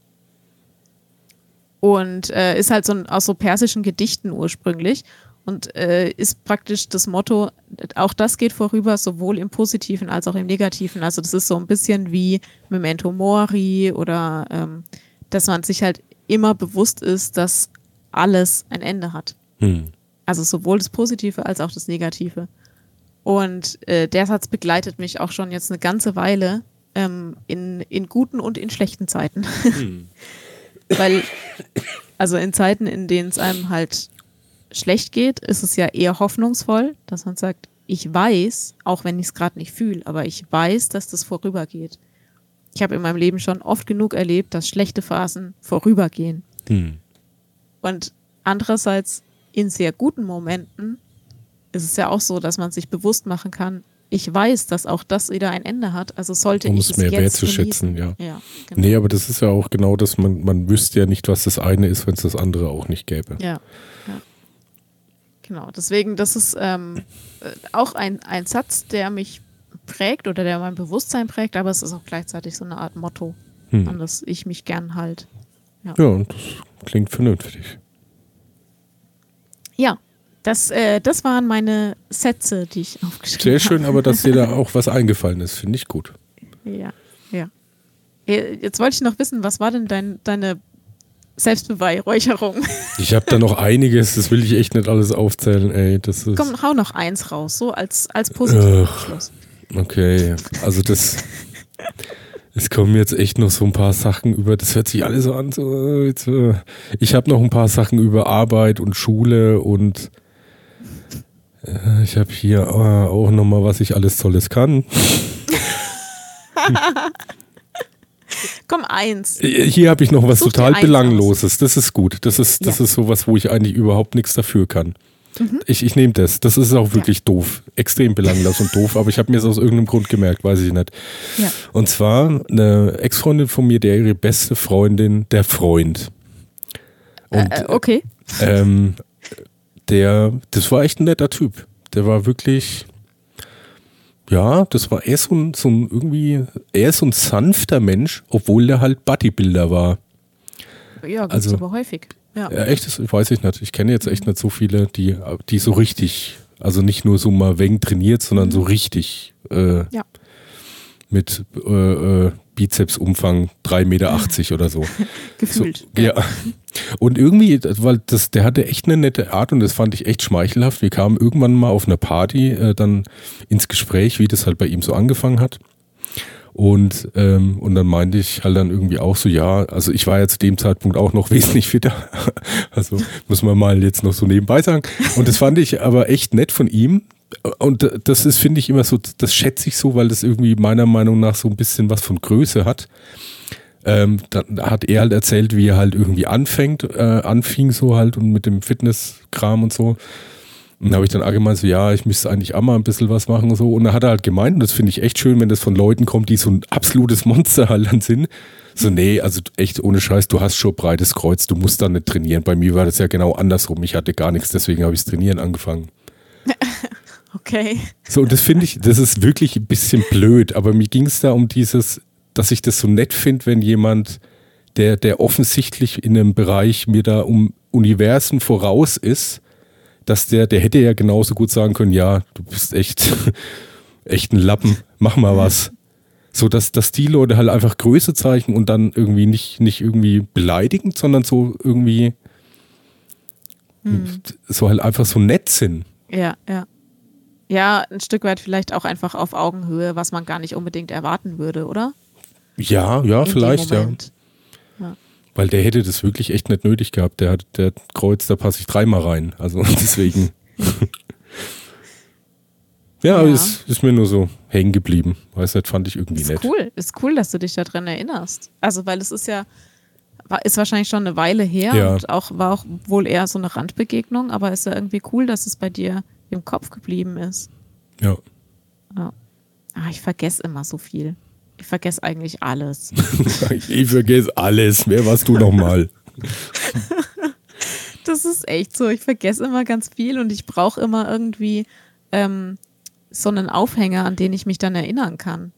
und äh, ist halt so ein, aus so persischen Gedichten ursprünglich und äh, ist praktisch das Motto, auch das geht vorüber, sowohl im Positiven als auch im Negativen. Also das ist so ein bisschen wie Memento Mori oder ähm, dass man sich halt immer bewusst ist, dass alles ein Ende hat. Hm. Also sowohl das Positive als auch das Negative. Und äh, der Satz begleitet mich auch schon jetzt eine ganze Weile ähm, in, in guten und in schlechten Zeiten. Hm. Weil, also in Zeiten, in denen es einem halt schlecht geht, ist es ja eher hoffnungsvoll, dass man sagt, ich weiß, auch wenn ich es gerade nicht fühle, aber ich weiß, dass das vorübergeht. Ich habe in meinem Leben schon oft genug erlebt, dass schlechte Phasen vorübergehen. Hm. Und andererseits in sehr guten Momenten ist es ja auch so, dass man sich bewusst machen kann, ich weiß, dass auch das wieder ein Ende hat. Also sollte um ich es mehr wertzuschätzen, ja. ja genau. Nee, aber das ist ja auch genau das, man, man wüsste ja nicht, was das eine ist, wenn es das andere auch nicht gäbe. Ja, ja. Genau, deswegen, das ist ähm, äh, auch ein, ein Satz, der mich prägt oder der mein Bewusstsein prägt, aber es ist auch gleichzeitig so eine Art Motto, hm. an das ich mich gern halt. Ja, ja und das klingt vernünftig. Ja, das, äh, das waren meine Sätze, die ich aufgeschrieben habe. Sehr schön, aber dass dir da auch was eingefallen ist, finde ich gut. Ja, ja. Jetzt wollte ich noch wissen, was war denn dein, deine Selbstbeweihräucherung? Ich habe da noch einiges, das will ich echt nicht alles aufzählen, ey. Das ist Komm, hau noch eins raus, so als, als positiver Schluss. Okay, also das. Es kommen jetzt echt noch so ein paar Sachen über, das hört sich alles so an. So, äh, ich habe noch ein paar Sachen über Arbeit und Schule und äh, ich habe hier äh, auch nochmal, was ich alles Tolles kann. Komm, eins. Hier habe ich noch was Such total Belangloses. Das ist gut. Das ist, das ja. ist sowas, wo ich eigentlich überhaupt nichts dafür kann. Mhm. Ich, ich nehme das. Das ist auch wirklich ja. doof. Extrem belanglos und doof, aber ich habe mir es aus irgendeinem Grund gemerkt, weiß ich nicht. Ja. Und zwar eine Ex-Freundin von mir, der ihre beste Freundin, der Freund. Und, äh, okay. Ähm, der, das war echt ein netter Typ. Der war wirklich, ja, das war eher so ein, so ein irgendwie, eher so ein sanfter Mensch, obwohl der halt Bodybuilder war. Ja, gibt's also, aber häufig. Ja. ja, echt, das weiß ich nicht. Ich kenne jetzt echt nicht so viele, die, die so richtig Also nicht nur so mal wegen trainiert, sondern so richtig äh, Ja. Mit äh, äh, Bizepsumfang 3,80 Meter oder so. Gefühlt. So, ja. Und irgendwie, weil das, der hatte echt eine nette Art und das fand ich echt schmeichelhaft. Wir kamen irgendwann mal auf einer Party äh, dann ins Gespräch, wie das halt bei ihm so angefangen hat. Und, ähm, und dann meinte ich halt dann irgendwie auch so, ja, also ich war ja zu dem Zeitpunkt auch noch wesentlich fitter. Also muss man mal jetzt noch so nebenbei sagen. Und das fand ich aber echt nett von ihm. Und das ist, finde ich, immer so, das schätze ich so, weil das irgendwie meiner Meinung nach so ein bisschen was von Größe hat. Ähm, dann hat er halt erzählt, wie er halt irgendwie anfängt, äh, anfing so halt und mit dem Fitnesskram und so. Und da habe ich dann auch gemeint, so, ja, ich müsste eigentlich auch mal ein bisschen was machen und so. Und da hat er halt gemeint, und das finde ich echt schön, wenn das von Leuten kommt, die so ein absolutes Monster halt dann sind. So, nee, also echt ohne Scheiß, du hast schon breites Kreuz, du musst da nicht trainieren. Bei mir war das ja genau andersrum. Ich hatte gar nichts, deswegen habe ich das Trainieren angefangen. Okay. So, und das finde ich, das ist wirklich ein bisschen blöd, aber mir ging es da um dieses, dass ich das so nett finde, wenn jemand, der, der offensichtlich in einem Bereich mir da um Universen voraus ist, dass der, der hätte ja genauso gut sagen können, ja, du bist echt, echt ein Lappen, mach mal was. So, dass, dass die Leute halt einfach Größe zeigen und dann irgendwie nicht, nicht irgendwie beleidigend, sondern so irgendwie so halt einfach so nett sind. Ja, ja. Ja, ein Stück weit vielleicht auch einfach auf Augenhöhe, was man gar nicht unbedingt erwarten würde, oder? Ja, ja, In vielleicht, ja. Moment. Weil der hätte das wirklich echt nicht nötig gehabt. Der hat, der Kreuz, da passe ich dreimal rein. Also deswegen. ja, Ja. es ist mir nur so hängen geblieben. Weiß nicht, fand ich irgendwie Ist nett. cool, ist cool, dass du dich daran erinnerst. Also, weil es ist ja, ist wahrscheinlich schon eine Weile her Ja. und auch war auch wohl eher so eine Randbegegnung, aber ist ja irgendwie cool, dass es bei dir im Kopf geblieben ist. Ja. Ah, ich vergesse immer so viel. Ich vergesse eigentlich alles. ich vergesse alles. Wer warst du nochmal? Das ist echt so. Ich vergesse immer ganz viel und ich brauche immer irgendwie ähm, so einen Aufhänger, an den ich mich dann erinnern kann.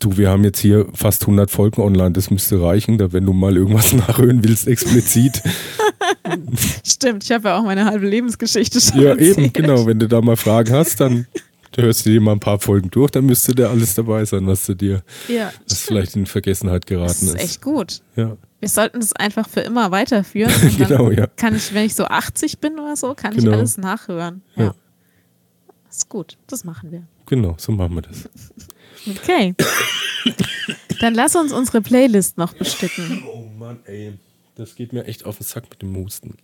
Du, wir haben jetzt hier fast 100 Folgen online. Das müsste reichen, da wenn du mal irgendwas nachhören willst, explizit. Stimmt, ich habe ja auch meine halbe Lebensgeschichte schon ja, erzählt. eben, genau. Wenn du da mal Fragen hast, dann hörst du dir mal ein paar Folgen durch. Dann müsste da alles dabei sein, was du dir, Ja, was vielleicht in Vergessenheit das geraten ist ist. echt gut. Ja, Wir sollten das einfach für immer weiterführen. Und dann genau, ja. kann ich, wenn ich so 80 bin oder so, kann ich Genau. alles nachhören. Ja. Ja. Ist gut, das machen wir. Genau, so machen wir das. Okay. Dann lass uns unsere Playlist noch bestücken. Oh Mann, ey. Das geht mir echt auf den Sack mit dem Husten.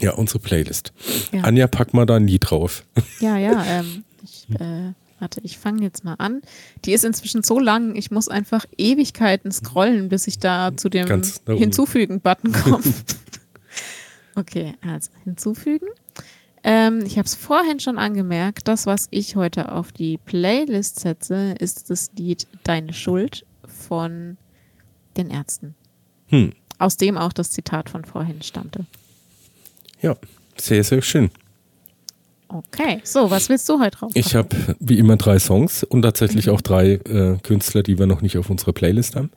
Ja, unsere Playlist. Ja. Anja, pack mal da ein Lied drauf. Ja, ja, ähm, ich, äh, warte, ich fange jetzt mal an. Die ist inzwischen so lang, ich muss einfach Ewigkeiten scrollen, bis ich da zu dem. Hinzufügen-Button komme. okay, also hinzufügen. Ähm, ich habe es vorhin schon angemerkt, das, was ich heute auf die Playlist setze, ist das Lied Deine Schuld von den Ärzten. Hm. Aus dem auch das Zitat von vorhin stammte. Ja, sehr, sehr schön. Okay, so, was willst du heute drauf? Ich habe wie immer drei Songs und tatsächlich auch drei äh, Künstler, die wir noch nicht auf unserer Playlist haben.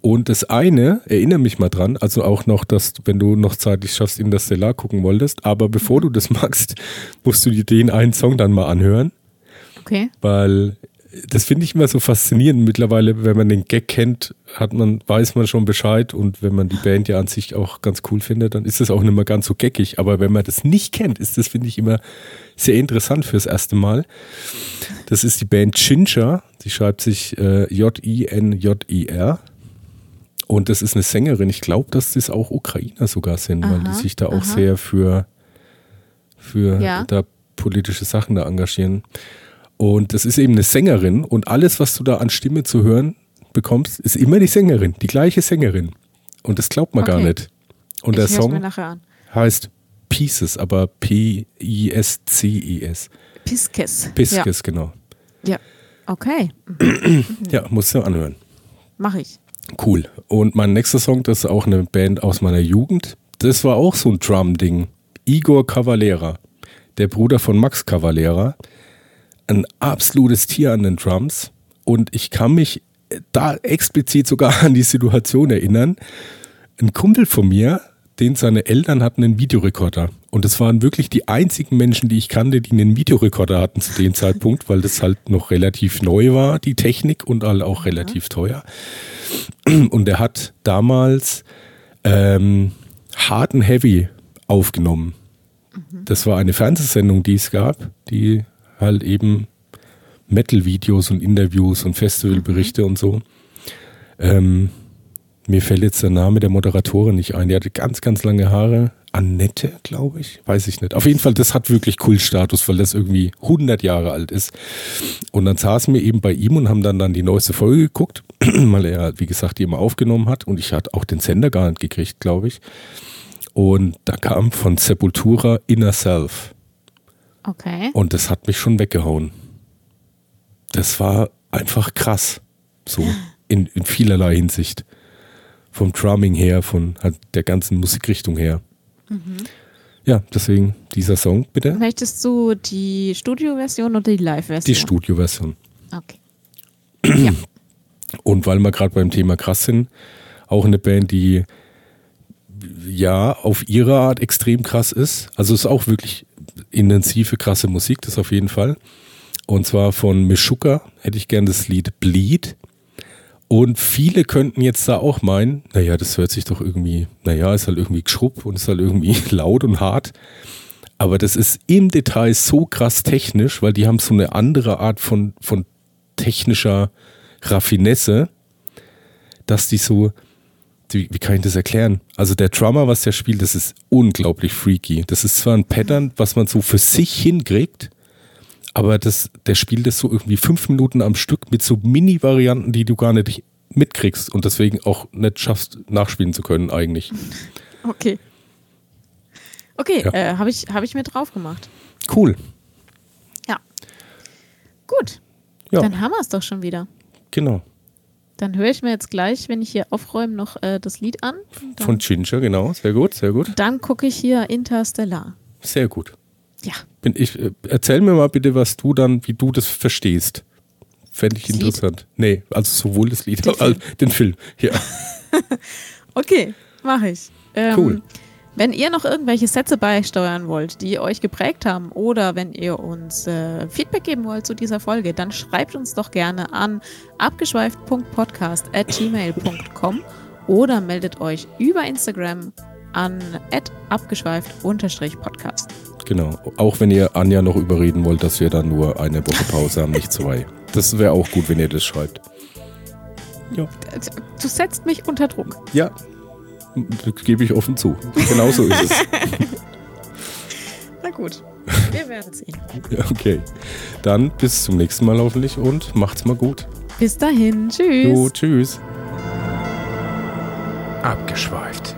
Und das eine, erinnere mich mal dran, also auch noch, dass wenn du noch zeitlich schaffst, Interstellar gucken wolltest, aber bevor du das machst, musst du dir den einen Song dann mal anhören, Okay. weil das finde ich immer so faszinierend. Mittlerweile, wenn man den Gag kennt, hat man, weiß man schon Bescheid und wenn man die Band ja an sich auch ganz cool findet, dann ist das auch nicht mehr ganz so geckig. Aber wenn man das nicht kennt, ist das, finde ich, immer sehr interessant fürs erste Mal. Das ist die Band Ginger. Die schreibt sich äh, J-I-N-J-I-R. Und das ist eine Sängerin. Ich glaube, dass das auch Ukrainer sogar sind, weil die Aha, sich da auch aha. sehr für, für Ja. da politische Sachen da engagieren. Und das ist eben eine Sängerin und alles, was du da an Stimme zu hören bekommst, ist immer die Sängerin, die gleiche Sängerin. Und das glaubt man gar Okay. nicht. Und ich der Song heißt Pieces, aber P-I-S-C-I-S. Piskes. Piskes, genau. Ja. ja. Okay, Ja, musst du anhören. mache ich. Cool. Und mein nächster Song, das ist auch eine Band aus meiner Jugend. Das war auch so ein Drum-Ding. Igor Cavalera, der Bruder von Max Cavalera. Ein absolutes Tier an den Drums. Und ich kann mich da explizit sogar an die Situation erinnern. Ein Kumpel von mir, den seine Eltern hatten einen Videorekorder. Und das waren wirklich die einzigen Menschen, die ich kannte, die einen Videorekorder hatten zu dem Zeitpunkt, weil das halt noch relativ neu war, die Technik und halt auch relativ teuer. Und er hat damals ähm, Hard and Heavy aufgenommen. Das war eine Fernsehsendung, die es gab, die halt eben Metal-Videos und Interviews und Festivalberichte und so. Ähm, mir fällt jetzt der Name der Moderatorin nicht ein. Die hatte ganz, ganz lange Haare. Annette, glaube ich. Weiß ich nicht. Auf jeden Fall, das hat wirklich Kultstatus, weil das irgendwie 100 Jahre alt ist. Und dann saßen wir eben bei ihm und haben dann, dann die neueste Folge geguckt, weil er, wie gesagt, die immer aufgenommen hat. Und ich hatte auch den Sender gar nicht gekriegt, glaube ich. Und da kam von Sepultura Inner Self. Okay. Und das hat mich schon weggehauen. Das war einfach krass. So in, in vielerlei Hinsicht. Vom Drumming her, von halt der ganzen Musikrichtung her. Mhm. Ja, deswegen dieser Song, bitte. Möchtest du die Studioversion oder die Live-Version? Die Studioversion. Okay. Und weil wir gerade beim Thema krass sind, auch eine Band, die ja auf ihre Art extrem krass ist. Also es ist auch wirklich intensive, krasse Musik, das auf jeden Fall. Und zwar von Meshuka hätte ich gern das Lied Bleed. Und viele könnten jetzt da auch meinen, naja, das hört sich doch irgendwie, naja, ist halt irgendwie geschrupp und ist halt irgendwie laut und hart. Aber das ist im Detail so krass technisch, weil die haben so eine andere Art von, von technischer Raffinesse, dass die so, wie, wie kann ich das erklären? Also der Drummer, was der spielt, das ist unglaublich freaky. Das ist zwar ein Pattern, was man so für sich hinkriegt, aber das, der spielt das so irgendwie fünf Minuten am Stück mit so Mini-Varianten, die du gar nicht mitkriegst und deswegen auch nicht schaffst, nachspielen zu können eigentlich. Okay. Okay, Ja. äh, habe ich, hab ich mir drauf gemacht. Cool. Ja. Gut. Ja, Dann haben wir es doch schon wieder. genau. Dann höre ich mir jetzt gleich, wenn ich hier aufräume, noch äh, das Lied an. Von Ginger, genau. Sehr gut, sehr gut. dann gucke ich hier Interstellar. Sehr gut. Ja. Bin ich, äh, erzähl mir mal bitte, was du dann, wie du das verstehst. Fände ich Das Lied? interessant. Nee, also sowohl das Lied Den als Film. den Film. Ja. Okay, mache ich. Ähm, Cool. Wenn ihr noch irgendwelche Sätze beisteuern wollt, die euch geprägt haben, oder wenn ihr uns äh, Feedback geben wollt zu dieser Folge, dann schreibt uns doch gerne an abgeschweift.podcast.gmail.com oder meldet euch über Instagram an abgeschweift-podcast. Genau. Auch wenn ihr Anja noch überreden wollt, dass wir dann nur eine Woche Pause haben, nicht zwei. Das wäre auch gut, wenn ihr das schreibt. Ja. Du setzt mich unter Druck. Ja. Das gebe ich offen zu. Genau so ist es. Na gut, wir werden sehen. Okay. Dann bis zum nächsten Mal hoffentlich und macht's mal gut. Bis dahin, tschüss. Jo, tschüss. Abgeschweift.